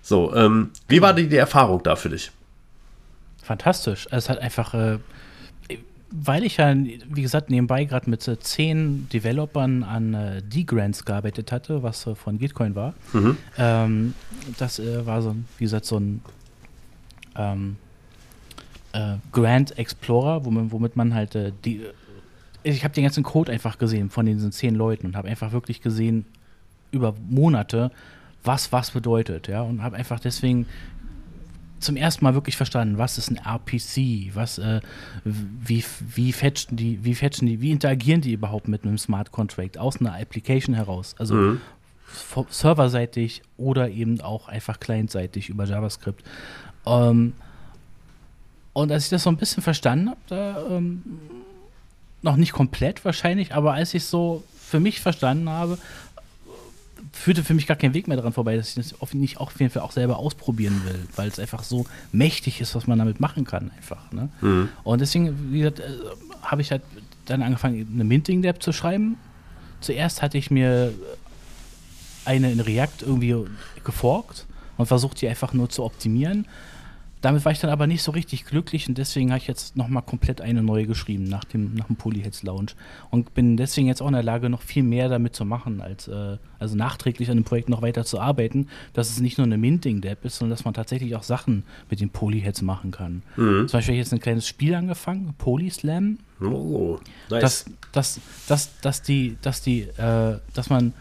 So, ähm, wie war die, die Erfahrung da für dich? Fantastisch. Es hat einfach, äh, weil ich ja, wie gesagt, nebenbei gerade mit äh, zehn Developern an äh, D-Grants gearbeitet hatte, was äh, von Gitcoin war. Mhm. Ähm, das äh, war so, wie gesagt, so ein ähm, äh, Grand Explorer, womit, womit man halt äh, die. Ich habe den ganzen Code einfach gesehen von diesen zehn Leuten und habe einfach wirklich gesehen über Monate, was was bedeutet, ja, und habe einfach deswegen zum ersten Mal wirklich verstanden, was ist ein RPC, was, äh, wie, wie fetchen die, wie fetchen die, wie interagieren die überhaupt mit einem Smart Contract aus einer Application heraus. Also mhm. serverseitig oder eben auch einfach clientseitig über JavaScript. Ähm, und als ich das so ein bisschen verstanden habe, da ähm, noch nicht komplett wahrscheinlich, aber als ich so für mich verstanden habe, führte für mich gar kein Weg mehr daran vorbei, dass ich das nicht auf jeden Fall auch selber ausprobieren will, weil es einfach so mächtig ist, was man damit machen kann, einfach. Ne? Mhm. Und deswegen, wie gesagt, äh, habe ich halt dann angefangen, eine Minting-App zu schreiben. Zuerst hatte ich mir eine in React irgendwie geforkt und versucht, die einfach nur zu optimieren. Damit war ich dann aber nicht so richtig glücklich und deswegen habe ich jetzt nochmal komplett eine neue geschrieben nach dem, nach dem Polyheads Lounge und bin deswegen jetzt auch in der Lage, noch viel mehr damit zu machen, als äh, also nachträglich an dem Projekt noch weiter zu arbeiten, dass es nicht nur eine Minting-App ist, sondern dass man tatsächlich auch Sachen mit den Polyheads machen kann. Mhm. Zum Beispiel habe ich jetzt ein kleines Spiel angefangen, Polyslam. Oh, nice. Dass, dass, dass, dass die, dass die, äh, dass man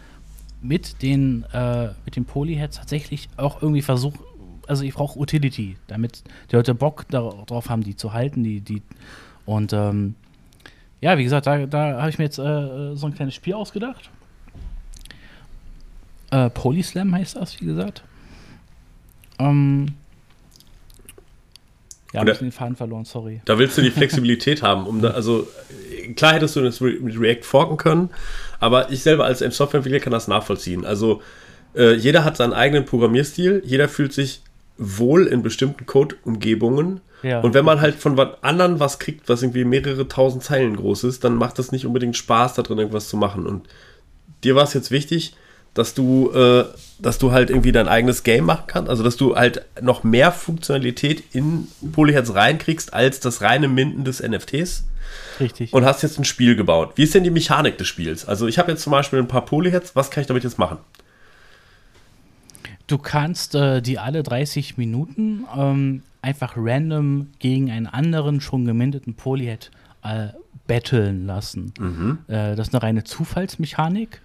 mit den, äh, mit den Polyheads tatsächlich auch irgendwie versucht, also ich brauche Utility, damit die Leute Bock darauf haben, die zu halten, die, die und ähm, ja, wie gesagt, da, da habe ich mir jetzt äh, so ein kleines Spiel ausgedacht. Äh, Polyslam heißt das, wie gesagt. Ähm, ja, ich den Faden verloren, sorry. Da willst du die *laughs* Flexibilität haben, um da, also klar hättest du das mit React forken können, aber ich selber als Softwareentwickler kann das nachvollziehen. Also äh, jeder hat seinen eigenen Programmierstil, jeder fühlt sich wohl in bestimmten Code-Umgebungen. Ja. Und wenn man halt von anderen was kriegt, was irgendwie mehrere tausend Zeilen groß ist, dann macht das nicht unbedingt Spaß, da drin irgendwas zu machen. Und dir war es jetzt wichtig, dass du, äh, dass du halt irgendwie dein eigenes Game machen kannst, also dass du halt noch mehr Funktionalität in Polyheads reinkriegst als das reine Minden des NFTs. Richtig. Und hast jetzt ein Spiel gebaut. Wie ist denn die Mechanik des Spiels? Also ich habe jetzt zum Beispiel ein paar Polyheads, was kann ich damit jetzt machen? Du kannst äh, die alle 30 Minuten ähm, einfach random gegen einen anderen schon geminteten Polyhead äh, battlen lassen. Mhm. Äh, das ist eine reine Zufallsmechanik.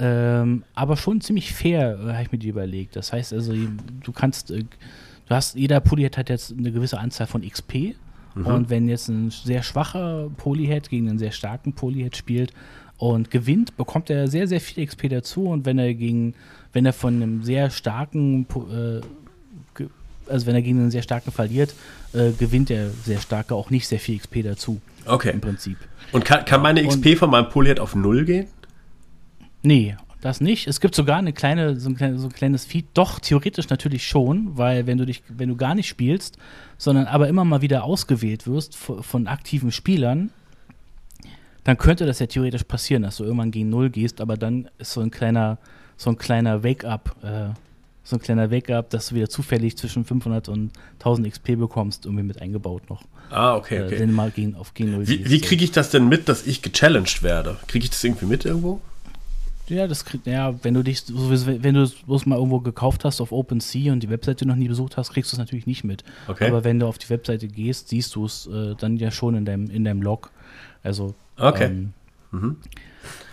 Ähm, aber schon ziemlich fair, äh, habe ich mir die überlegt. Das heißt also, du kannst, äh, du hast, jeder Polyhead hat jetzt eine gewisse Anzahl von XP. Mhm. Und wenn jetzt ein sehr schwacher Polyhead gegen einen sehr starken Polyhead spielt und gewinnt, bekommt er sehr, sehr viel XP dazu. Und wenn er gegen wenn er von einem sehr starken, äh, also wenn er gegen einen sehr starken verliert, äh, gewinnt der sehr starke auch nicht sehr viel XP dazu. Okay. Im Prinzip. Und kann, kann meine XP Und, von meinem Polyhead auf Null gehen? Nee, das nicht. Es gibt sogar eine kleine, so ein, kleines, so ein kleines Feed. Doch, theoretisch natürlich schon, weil wenn du dich, wenn du gar nicht spielst, sondern aber immer mal wieder ausgewählt wirst von, von aktiven Spielern, dann könnte das ja theoretisch passieren, dass du irgendwann gegen Null gehst, aber dann ist so ein kleiner, so ein kleiner Wake-up, äh, so ein kleiner Wake-up, dass du wieder zufällig zwischen 500 und 1000 XP bekommst, irgendwie mit eingebaut noch. Ah, okay, okay. Äh, mal gegen, auf gegen 0 Wie, wie kriege ich das denn mit, dass ich gechallenged werde? Kriege ich das irgendwie mit irgendwo? Ja, das kriegt, ja, wenn du dich, wenn du es mal irgendwo gekauft hast auf OpenSea und die Webseite noch nie besucht hast, kriegst du es natürlich nicht mit. Okay. Aber wenn du auf die Webseite gehst, siehst du es äh, dann ja schon in deinem, in deinem Log. Also, okay. Ähm, mhm.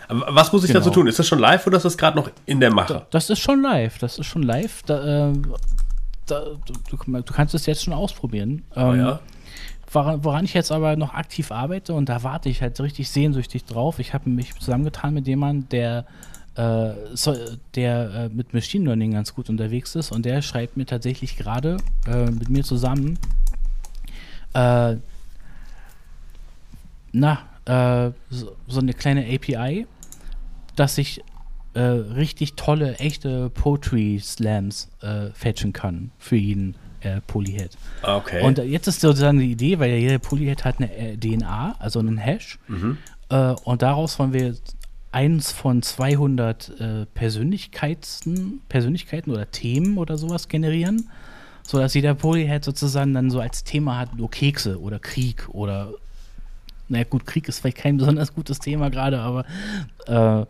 Was muss ich genau. dazu tun? Ist das schon live oder ist das gerade noch in der Mache? Das ist schon live. Das ist schon live. Da, äh, da, du, du, kannst es jetzt schon ausprobieren. Oh, ähm, ja. woran, woran, ich jetzt aber noch aktiv arbeite und da warte ich halt richtig sehnsüchtig drauf. Ich habe mich zusammengetan mit jemandem, der äh, so, der äh, mit Machine Learning ganz gut unterwegs ist und der schreibt mir tatsächlich gerade äh, mit mir zusammen äh, na, äh, so, so, eine kleine API, dass ich äh, richtig tolle, echte Poetry Slams äh, fetchen kann für jeden äh, Polyhead. Okay. Und jetzt ist sozusagen die Idee, weil ja jeder Polyhead hat eine äh, DNA, also einen Hash. Mhm. Äh, und daraus wollen wir eins von 200 äh, Persönlichkeiten, Persönlichkeiten oder Themen oder sowas generieren, sodass jeder Polyhead sozusagen dann so als Thema hat, nur Kekse oder Krieg oder naja gut, Krieg ist vielleicht kein *laughs* besonders gutes Thema gerade, aber äh,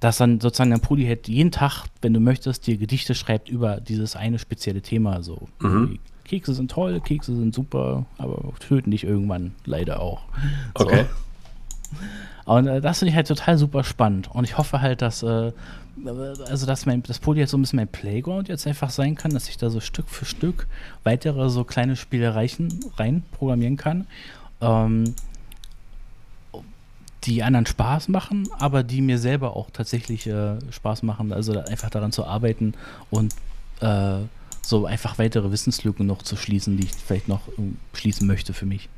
dass dann sozusagen ein Polyhead jeden Tag, wenn du möchtest, dir Gedichte schreibt über dieses eine spezielle Thema. So. Mhm. Kekse sind toll, Kekse sind super, aber töten dich irgendwann leider auch. Okay. Und äh, das finde ich halt total super spannend. Und ich hoffe halt, dass, äh, also dass mein, das Poly jetzt so ein bisschen mein Playground jetzt einfach sein kann, dass ich da so Stück für Stück weitere so kleine Spielereichen rein programmieren kann. Ähm, die anderen Spaß machen, aber die mir selber auch tatsächlich äh, Spaß machen. Also einfach daran zu arbeiten und äh, so einfach weitere Wissenslücken noch zu schließen, die ich vielleicht noch äh, schließen möchte für mich.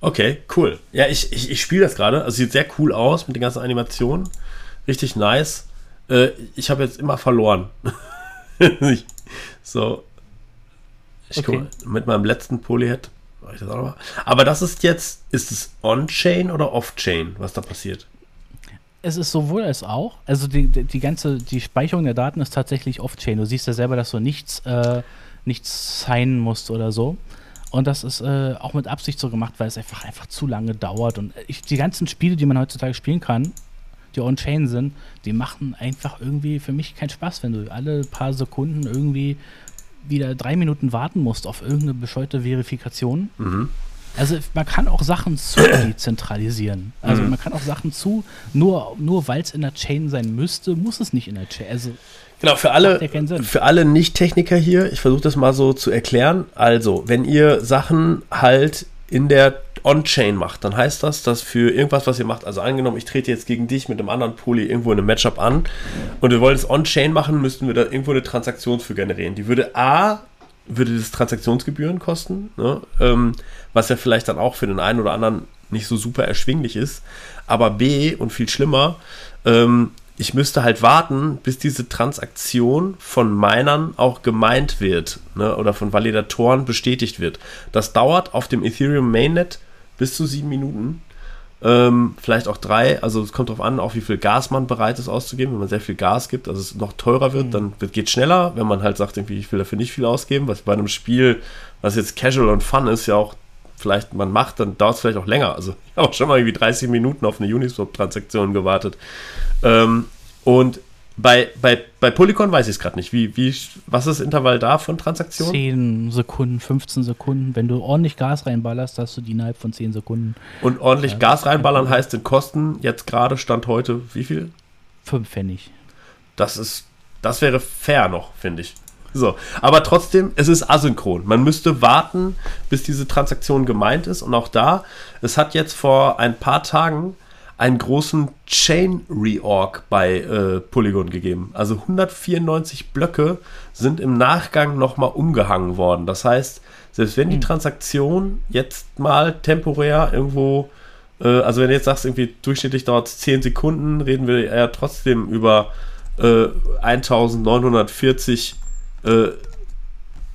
Okay, cool. Ja, ich, ich, ich spiele das gerade. Also sieht sehr cool aus mit den ganzen Animationen. Richtig nice. Äh, ich habe jetzt immer verloren. *laughs* so. Ich okay. guck, mit meinem letzten Polyhead. Aber das ist jetzt, ist es on-chain oder off-chain, was da passiert? Es ist sowohl als auch. Also die, die, die ganze, die Speicherung der Daten ist tatsächlich off-chain. Du siehst ja selber, dass du nichts, äh, nichts signen musst oder so. Und das ist äh, auch mit Absicht so gemacht, weil es einfach, einfach zu lange dauert. Und ich, die ganzen Spiele, die man heutzutage spielen kann, die on-chain sind, die machen einfach irgendwie für mich keinen Spaß, wenn du alle paar Sekunden irgendwie wieder drei Minuten warten musst auf irgendeine bescheuerte Verifikation. Mhm. Also man kann auch Sachen zu *coughs* dezentralisieren. Also mhm. man kann auch Sachen zu, nur, nur weil es in der Chain sein müsste, muss es nicht in der Chain. Also Genau, für alle, für alle Nicht-Techniker hier, ich versuche das mal so zu erklären. Also, wenn ihr Sachen halt in der On-Chain macht, dann heißt das, dass für irgendwas, was ihr macht, also angenommen, ich trete jetzt gegen dich mit einem anderen Poly irgendwo in einem Matchup an und wir wollen es On-Chain machen, müssten wir da irgendwo eine Transaktion für generieren. Die würde A, würde das Transaktionsgebühren kosten, ne? ähm, was ja vielleicht dann auch für den einen oder anderen nicht so super erschwinglich ist, aber B und viel schlimmer, ähm, ich müsste halt warten, bis diese Transaktion von Minern auch gemeint wird ne, oder von Validatoren bestätigt wird. Das dauert auf dem Ethereum Mainnet bis zu sieben Minuten. Ähm, vielleicht auch drei, also es kommt darauf an, auch wie viel Gas man bereit ist auszugeben. Wenn man sehr viel Gas gibt, also es noch teurer wird, mhm. dann wird, geht schneller. Wenn man halt sagt, irgendwie, ich will dafür nicht viel ausgeben, was bei einem Spiel, was jetzt casual und fun ist, ja auch vielleicht man macht, dann dauert es vielleicht auch länger. Also ich habe auch schon mal irgendwie 30 Minuten auf eine Uniswap-Transaktion gewartet. Ähm, und bei, bei, bei Polygon weiß ich es gerade nicht. Wie, wie, was ist das Intervall da von Transaktionen? 10 Sekunden, 15 Sekunden. Wenn du ordentlich Gas reinballerst, hast du die innerhalb von 10 Sekunden. Und ordentlich Gas reinballern heißt in Kosten jetzt gerade Stand heute wie viel? 5 Pfennig. Das ist, das wäre fair noch, finde ich. So, aber trotzdem, es ist asynchron. Man müsste warten, bis diese Transaktion gemeint ist. Und auch da, es hat jetzt vor ein paar Tagen einen großen Chain Reorg bei äh, Polygon gegeben. Also 194 Blöcke sind im Nachgang nochmal umgehangen worden. Das heißt, selbst wenn die hm. Transaktion jetzt mal temporär irgendwo, äh, also wenn du jetzt sagst, irgendwie durchschnittlich dauert es 10 Sekunden, reden wir ja trotzdem über äh, 1940 äh,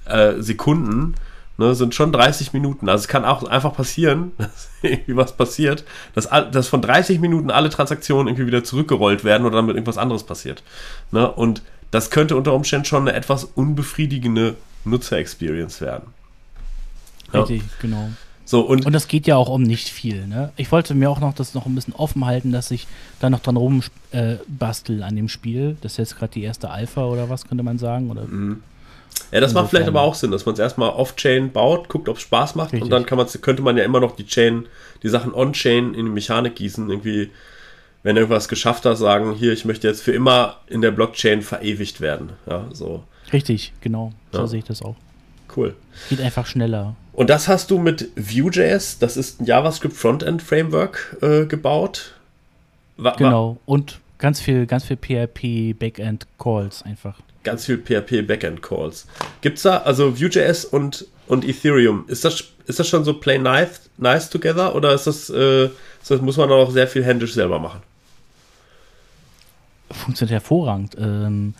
äh, Sekunden Ne, sind schon 30 Minuten. Also es kann auch einfach passieren, *laughs* dass irgendwie was passiert, dass, dass von 30 Minuten alle Transaktionen irgendwie wieder zurückgerollt werden oder damit irgendwas anderes passiert. Ne? Und das könnte unter Umständen schon eine etwas unbefriedigende Nutzer-Experience werden. Ja. Richtig, genau. So, und, und das geht ja auch um nicht viel. Ne? Ich wollte mir auch noch das noch ein bisschen offen halten, dass ich da noch dran rumbastel äh, an dem Spiel. Das ist jetzt gerade die erste Alpha oder was könnte man sagen? Oder mhm. Ja, das macht vielleicht aber auch Sinn, dass man es erstmal off-Chain baut, guckt, ob es Spaß macht Richtig. und dann kann könnte man ja immer noch die Chain, die Sachen on-Chain in die Mechanik gießen. Irgendwie, wenn du irgendwas geschafft hast, sagen, hier, ich möchte jetzt für immer in der Blockchain verewigt werden. Ja, so. Richtig, genau. So ja. sehe ich das auch. Cool. Geht einfach schneller. Und das hast du mit Vue.js, das ist ein JavaScript Frontend Framework äh, gebaut. Wa genau. Und ganz viel, ganz viel PHP Backend Calls einfach ganz viel PHP Backend Calls. Gibt's da, also Vue.js und, und Ethereum, ist das, ist das schon so play nice, nice together oder ist das, äh, das muss man auch sehr viel händisch selber machen? Funktioniert hervorragend. Ähm,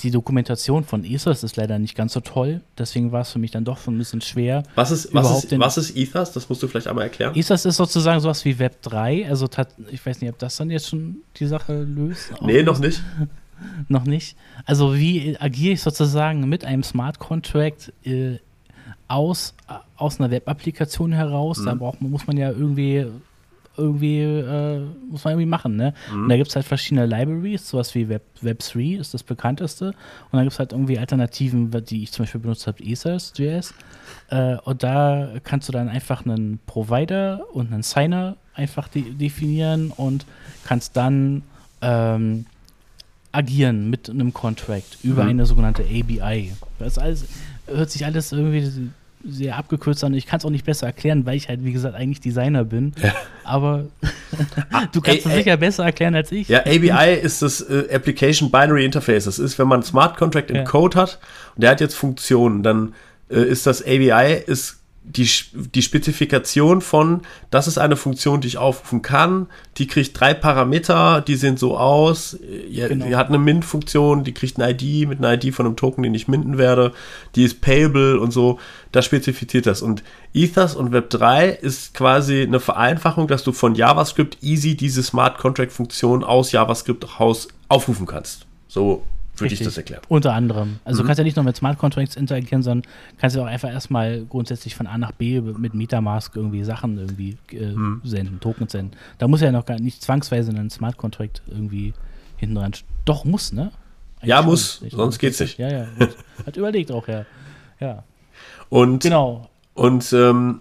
die Dokumentation von ESOS ist leider nicht ganz so toll, deswegen war es für mich dann doch ein bisschen schwer. Was ist, was ist, was ist ETHAS? Das musst du vielleicht einmal erklären. ESOS ist sozusagen sowas wie Web 3, also ich weiß nicht, ob das dann jetzt schon die Sache löst. Nee, noch nicht. *laughs* noch nicht. Also wie agiere ich sozusagen mit einem Smart Contract äh, aus, aus einer Web-Applikation heraus? Mhm. Da braucht, muss man ja irgendwie irgendwie, äh, muss man irgendwie machen, ne? Und da gibt es halt verschiedene Libraries, sowas wie Web, Web3 ist das bekannteste. Und dann gibt es halt irgendwie Alternativen, die ich zum Beispiel benutzt habe, ESAS.js. Äh, und da kannst du dann einfach einen Provider und einen Signer einfach de definieren und kannst dann ähm, agieren mit einem Contract über Mhm. eine sogenannte ABI. Das alles, hört sich alles irgendwie sehr abgekürzt an. Ich kann es auch nicht besser erklären, weil ich halt, wie gesagt, eigentlich Designer bin. Aber *laughs* du kannst es sicher besser erklären als ich. Ja, ABI ist das äh, Application Binary Interface. Das ist, wenn man einen Smart Contract im Ja. Code hat und der hat jetzt Funktionen, dann äh, ist das ABI ist die, die Spezifikation von, das ist eine Funktion, die ich aufrufen kann. Die kriegt drei Parameter, die sehen so aus. Ja, Genau. Die hat eine Mint-Funktion, die kriegt eine ID mit einer ID von einem Token, den ich minten werde. Die ist payable und so. Das spezifiziert das. Und Ethers und Web3 ist quasi eine Vereinfachung, dass du von JavaScript easy diese Smart Contract Funktion aus JavaScript raus aufrufen kannst. So würde ich das erklären. Unter anderem. Also Mhm. du kannst ja nicht nur mit Smart Contracts interagieren, sondern kannst ja auch einfach erstmal grundsätzlich von A nach B mit Metamask irgendwie Sachen irgendwie äh, Mhm. senden, Tokens senden. Da muss ja noch gar nicht zwangsweise ein Smart Contract irgendwie hinten dran. Doch, muss, ne? Eigentlich Ja, muss, Ich- sonst geht's nicht. Ja, ja. Hat, hat überlegt auch, ja. Ja, Und genau. Und ähm,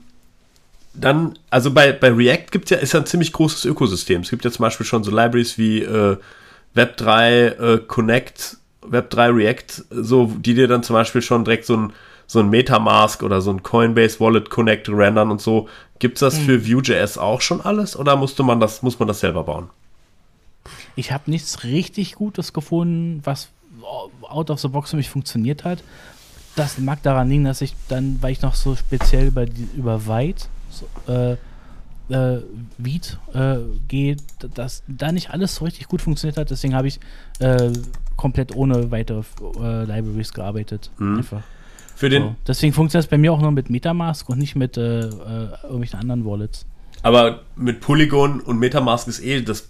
dann, also bei, bei React gibt ja, ist ja ein ziemlich großes Ökosystem. Es gibt ja zum Beispiel schon so Libraries wie äh, Web3 äh, Connect, Web3 React, so, die dir dann zum Beispiel schon direkt so ein, so ein Metamask oder so ein Coinbase Wallet Connect rendern und so. Gibt's das für Vue.js auch schon alles oder musste man das, muss man das selber bauen? Ich habe nichts richtig Gutes gefunden, was out of the box für mich funktioniert hat. Das mag daran liegen, dass ich dann, weil ich noch so speziell über, die, über Weit so, äh, äh, Viet äh, gehe, dass da nicht alles so richtig gut funktioniert hat. Deswegen habe ich äh, komplett ohne weitere äh, Libraries gearbeitet. Einfach. Für den, So. Deswegen funktioniert es bei mir auch nur mit Metamask und nicht mit äh, äh, irgendwelchen anderen Wallets. aber mit Polygon und Metamask ist eh das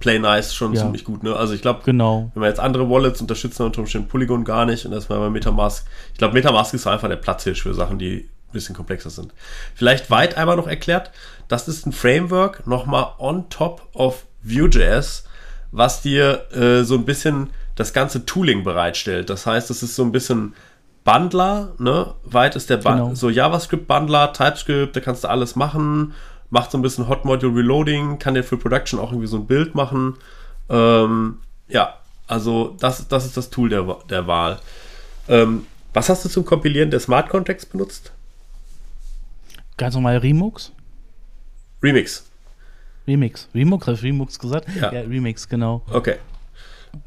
Play Nice schon Ja. ziemlich gut, ne? Also ich glaube, Genau. Wenn man jetzt andere Wallets unterstützen, unter Umständen Polygon gar nicht und erstmal bei Metamask. Ich glaube, Metamask ist einfach der Platzhirsch für Sachen, die ein bisschen komplexer sind. Vielleicht weit einmal noch erklärt, das ist ein Framework nochmal on top of Vue.js, was dir äh, so ein bisschen das ganze Tooling bereitstellt. Das heißt, es ist so ein bisschen Bundler, ne? Weit ist der Bun Genau. so JavaScript-Bundler, TypeScript, da kannst du alles machen, macht so ein bisschen Hot Module Reloading, kann dir für Production auch irgendwie so ein Bild machen. Ähm, ja, also das, das ist das Tool der, der Wahl. Ähm, was hast du zum Kompilieren der Smart Contracts benutzt? Ganz normal Remux. Remix. Remix. Remux, habe ich Remux gesagt? Ja. Remix, genau. Okay.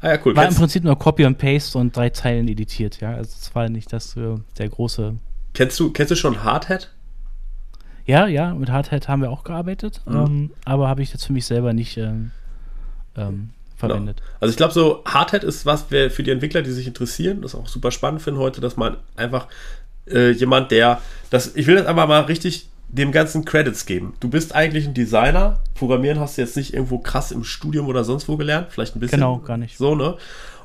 Ah ja, cool. War im Kennst, Prinzip nur Copy und Paste und drei Zeilen editiert, ja. Also es war nicht das äh, der große. kennst, du, kennst du schon Hardhat? Ja, ja, mit Hardhat haben wir auch gearbeitet, Mhm. ähm, aber habe ich jetzt für mich selber nicht ähm, ähm, verwendet. Genau. Also ich glaube, so Hardhat ist was für die Entwickler, die sich interessieren, das auch super spannend finden heute, dass man einfach äh, jemand, der das, ich will das einfach mal richtig dem ganzen Credits geben. Du bist eigentlich ein Designer. Programmieren hast du jetzt nicht irgendwo krass im Studium oder sonst wo gelernt, vielleicht ein bisschen. Genau, gar nicht. So, ne?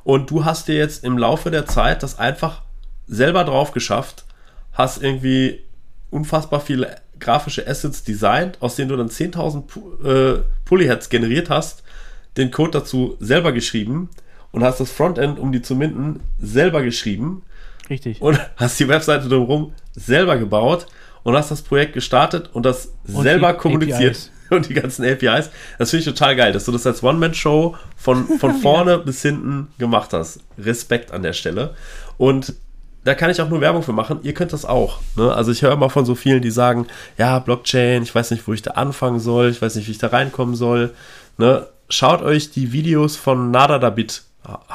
Und du hast dir jetzt im Laufe der Zeit das einfach selber drauf geschafft, hast irgendwie unfassbar viele grafische Assets designt, aus denen du dann 10.000 Pu- äh, Polyheads generiert hast, den Code dazu selber geschrieben und hast das Frontend, um die zu minden, selber geschrieben Richtig. und hast die Webseite drumherum selber gebaut und hast das Projekt gestartet und das Und selber kommuniziert. APIs. *laughs* Und die ganzen APIs. Das finde ich total geil, dass du das als One-Man-Show von, *laughs* von vorne bis hinten gemacht hast. Respekt an der Stelle. Und da kann ich auch nur Werbung für machen. Ihr könnt das auch. Ne? Also ich höre immer von so vielen, die sagen, ja, Blockchain, ich weiß nicht, wo ich da anfangen soll, ich weiß nicht, wie ich da reinkommen soll. Ne? Schaut euch die Videos von Nada Dabit,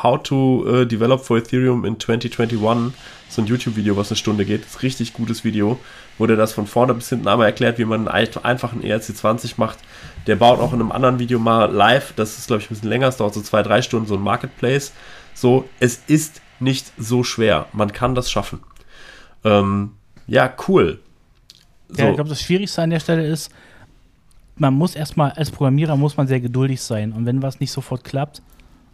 How to äh, Develop for Ethereum in 2021, so ein YouTube-Video, was eine Stunde geht. Das ist ein richtig gutes Video, der das von vorne bis hinten einmal erklärt, wie man einen ein- einfachen ERC20 macht. Der baut auch in einem anderen Video mal live, das ist glaube ich ein bisschen länger, es dauert so zwei, drei Stunden, so ein Marketplace. So, es ist nicht so schwer. Man kann das schaffen. Ähm, ja, cool. So, Ja, ich glaube, das Schwierigste an der Stelle ist, man muss erstmal, als Programmierer muss man sehr geduldig sein. Und wenn was nicht sofort klappt,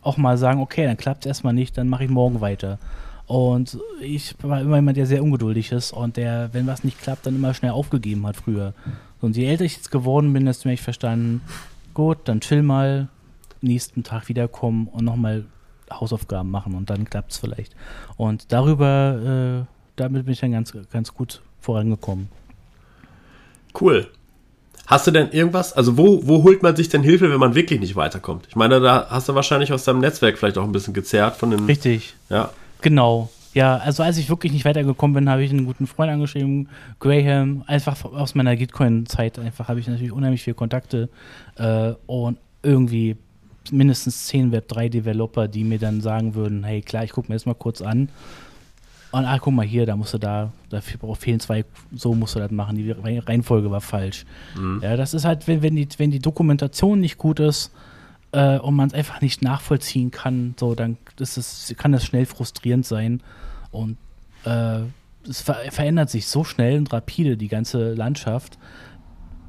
auch mal sagen, okay, dann klappt es erstmal nicht, dann mache ich morgen weiter. Und ich war immer jemand, der sehr ungeduldig ist und der, wenn was nicht klappt, dann immer schnell aufgegeben hat früher. Und je älter ich jetzt geworden bin, desto mehr ich verstanden, gut, dann chill mal, nächsten Tag wiederkommen und nochmal Hausaufgaben machen und dann klappt es vielleicht. Und darüber, äh, damit bin ich dann ganz, ganz gut vorangekommen. Cool. Hast du denn irgendwas, also wo, wo holt man sich denn Hilfe, wenn man wirklich nicht weiterkommt? Ich meine, da hast du wahrscheinlich aus deinem Netzwerk vielleicht auch ein bisschen gezerrt von den. Richtig. Ja. Genau. Ja, also als ich wirklich nicht weitergekommen bin, habe ich einen guten Freund angeschrieben, Graham, einfach aus meiner Gitcoin-Zeit, einfach habe ich natürlich unheimlich viele Kontakte äh, und irgendwie mindestens zehn Web3-Developer, die mir dann sagen würden, hey klar, ich gucke mir das mal kurz an und ah, guck mal hier, da musst du da, dafür fehlen zwei, so musst du das machen, die Reihenfolge war falsch. Mhm. Ja, das ist halt, wenn, wenn, die, wenn die Dokumentation nicht gut ist äh, und man es einfach nicht nachvollziehen kann, so, dann ist es, kann das schnell frustrierend sein. Und äh, es ver verändert sich so schnell und rapide, die ganze Landschaft,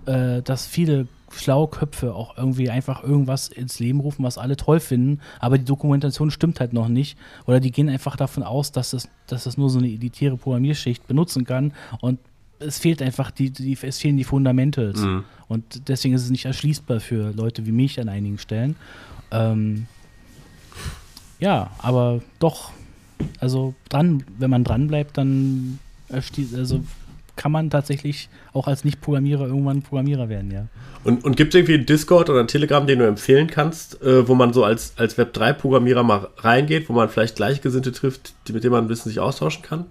äh, dass viele schlaue Köpfe auch irgendwie einfach irgendwas ins Leben rufen, was alle toll finden, aber die Dokumentation stimmt halt noch nicht. Oder die gehen einfach davon aus, dass es, dass es nur so eine elitäre Programmierschicht benutzen kann und es fehlt einfach die, die es fehlen die Fundamente. Mhm. Und deswegen ist es nicht erschließbar für Leute wie mich an einigen Stellen. Ähm, ja, aber doch, also dran, wenn man dran bleibt, dann also kann man tatsächlich auch als Nicht-Programmierer irgendwann Programmierer werden, ja. Und, und gibt es irgendwie einen Discord oder einen Telegram, den du empfehlen kannst, äh, wo man so als, als Web3-Programmierer mal reingeht, wo man vielleicht Gleichgesinnte trifft, die, mit denen man ein bisschen sich austauschen kann?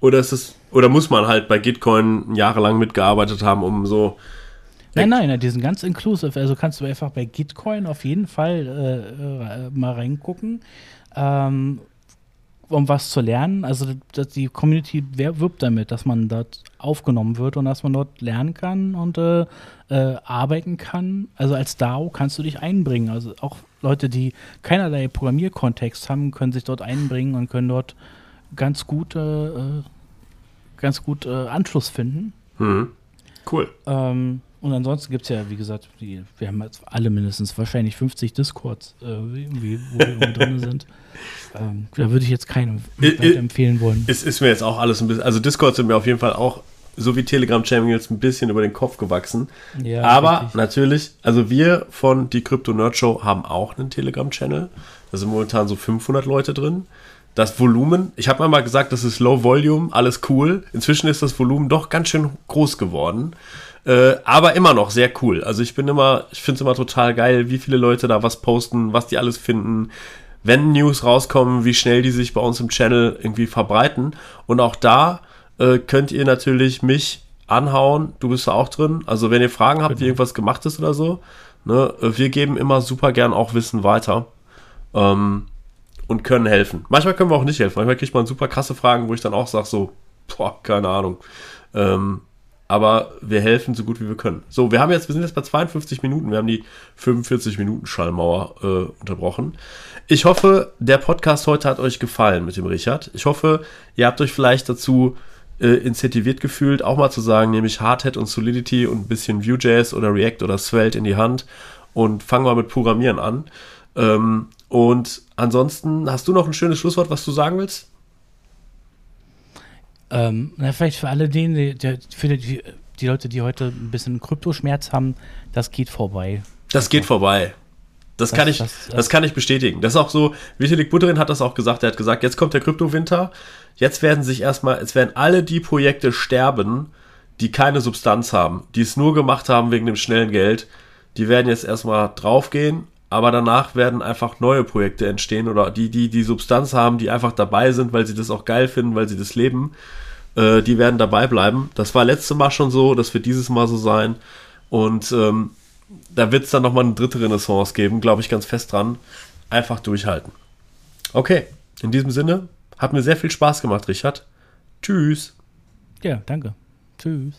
Oder ist es, oder muss man halt bei Gitcoin jahrelang mitgearbeitet haben, um so. Nein, nein, die sind ganz inclusive. Also kannst du einfach bei Gitcoin auf jeden Fall äh, äh mal reingucken. Ähm, um was zu lernen. Also die Community wirbt damit, dass man dort aufgenommen wird und dass man dort lernen kann und äh, äh, arbeiten kann. Also als DAO kannst du dich einbringen. Also auch Leute, die keinerlei Programmierkontext haben, können sich dort einbringen und können dort ganz gut, äh, äh ganz gut Anschluss finden. Mhm. Cool. Ähm, und ansonsten gibt es ja, wie gesagt, die, wir haben jetzt alle mindestens wahrscheinlich 50 Discords, äh, wie, wo wir drin sind. *laughs* Ähm, da würde ich jetzt keinen empfehlen wollen. Es ist mir jetzt auch alles ein bisschen, also Discord sind mir auf jeden Fall auch, so wie Telegram-Channels, ein bisschen über den Kopf gewachsen. Ja, Aber richtig. natürlich, also wir von die Crypto Nerd Show haben auch einen Telegram-Channel. Da sind momentan so 500 Leute drin. Das Volumen, ich habe mal gesagt, das ist Low Volume, alles cool. Inzwischen ist das Volumen doch ganz schön groß geworden. Äh, aber immer noch sehr cool. Also ich bin immer, ich finde es immer total geil, wie viele Leute da was posten, was die alles finden, wenn News rauskommen, wie schnell die sich bei uns im Channel irgendwie verbreiten. Und auch da äh, könnt ihr natürlich mich anhauen. Du bist da auch drin. Also wenn ihr Fragen habt, genau. wie irgendwas gemacht ist oder so, ne, wir geben immer super gern auch Wissen weiter. Ähm, und können helfen. Manchmal können wir auch nicht helfen. Manchmal kriegt man super krasse Fragen, wo ich dann auch sage, so, boah, keine Ahnung. Ähm, aber wir helfen so gut wie wir können. So, wir haben jetzt, wir sind jetzt bei 52 Minuten, wir haben die 45 Minuten Schallmauer äh, unterbrochen. Ich hoffe, der Podcast heute hat euch gefallen mit dem Richard. Ich hoffe, ihr habt euch vielleicht dazu äh, incentiviert gefühlt, auch mal zu sagen, nämlich Hardhead und Solidity und ein bisschen Vue.js oder React oder Svelte in die Hand und fangen wir mit Programmieren an. Ähm, und ansonsten, hast du noch ein schönes Schlusswort, was du sagen willst? Ähm, na, vielleicht für alle denen, die, die, für die, die Leute, die heute ein bisschen Kryptoschmerz haben, das geht vorbei. Das geht vorbei. Das, das, kann ich, das, das, kann ich bestätigen. Das ist auch so, Vitalik Buterin hat das auch gesagt. Er hat gesagt, jetzt kommt der Kryptowinter. Jetzt werden sich erstmal, jetzt werden alle die Projekte sterben, die keine Substanz haben, die es nur gemacht haben wegen dem schnellen Geld. Die werden jetzt erstmal draufgehen, aber danach werden einfach neue Projekte entstehen oder die, die die Substanz haben, die einfach dabei sind, weil sie das auch geil finden, weil sie das leben. Äh, die werden dabei bleiben. Das war letztes Mal schon so, das wird dieses Mal so sein. Und ähm, da wird es dann nochmal eine dritte Renaissance geben, glaube ich ganz fest dran. Einfach durchhalten. Okay, in diesem Sinne, hat mir sehr viel Spaß gemacht, Richard. Tschüss. Ja, danke. Tschüss.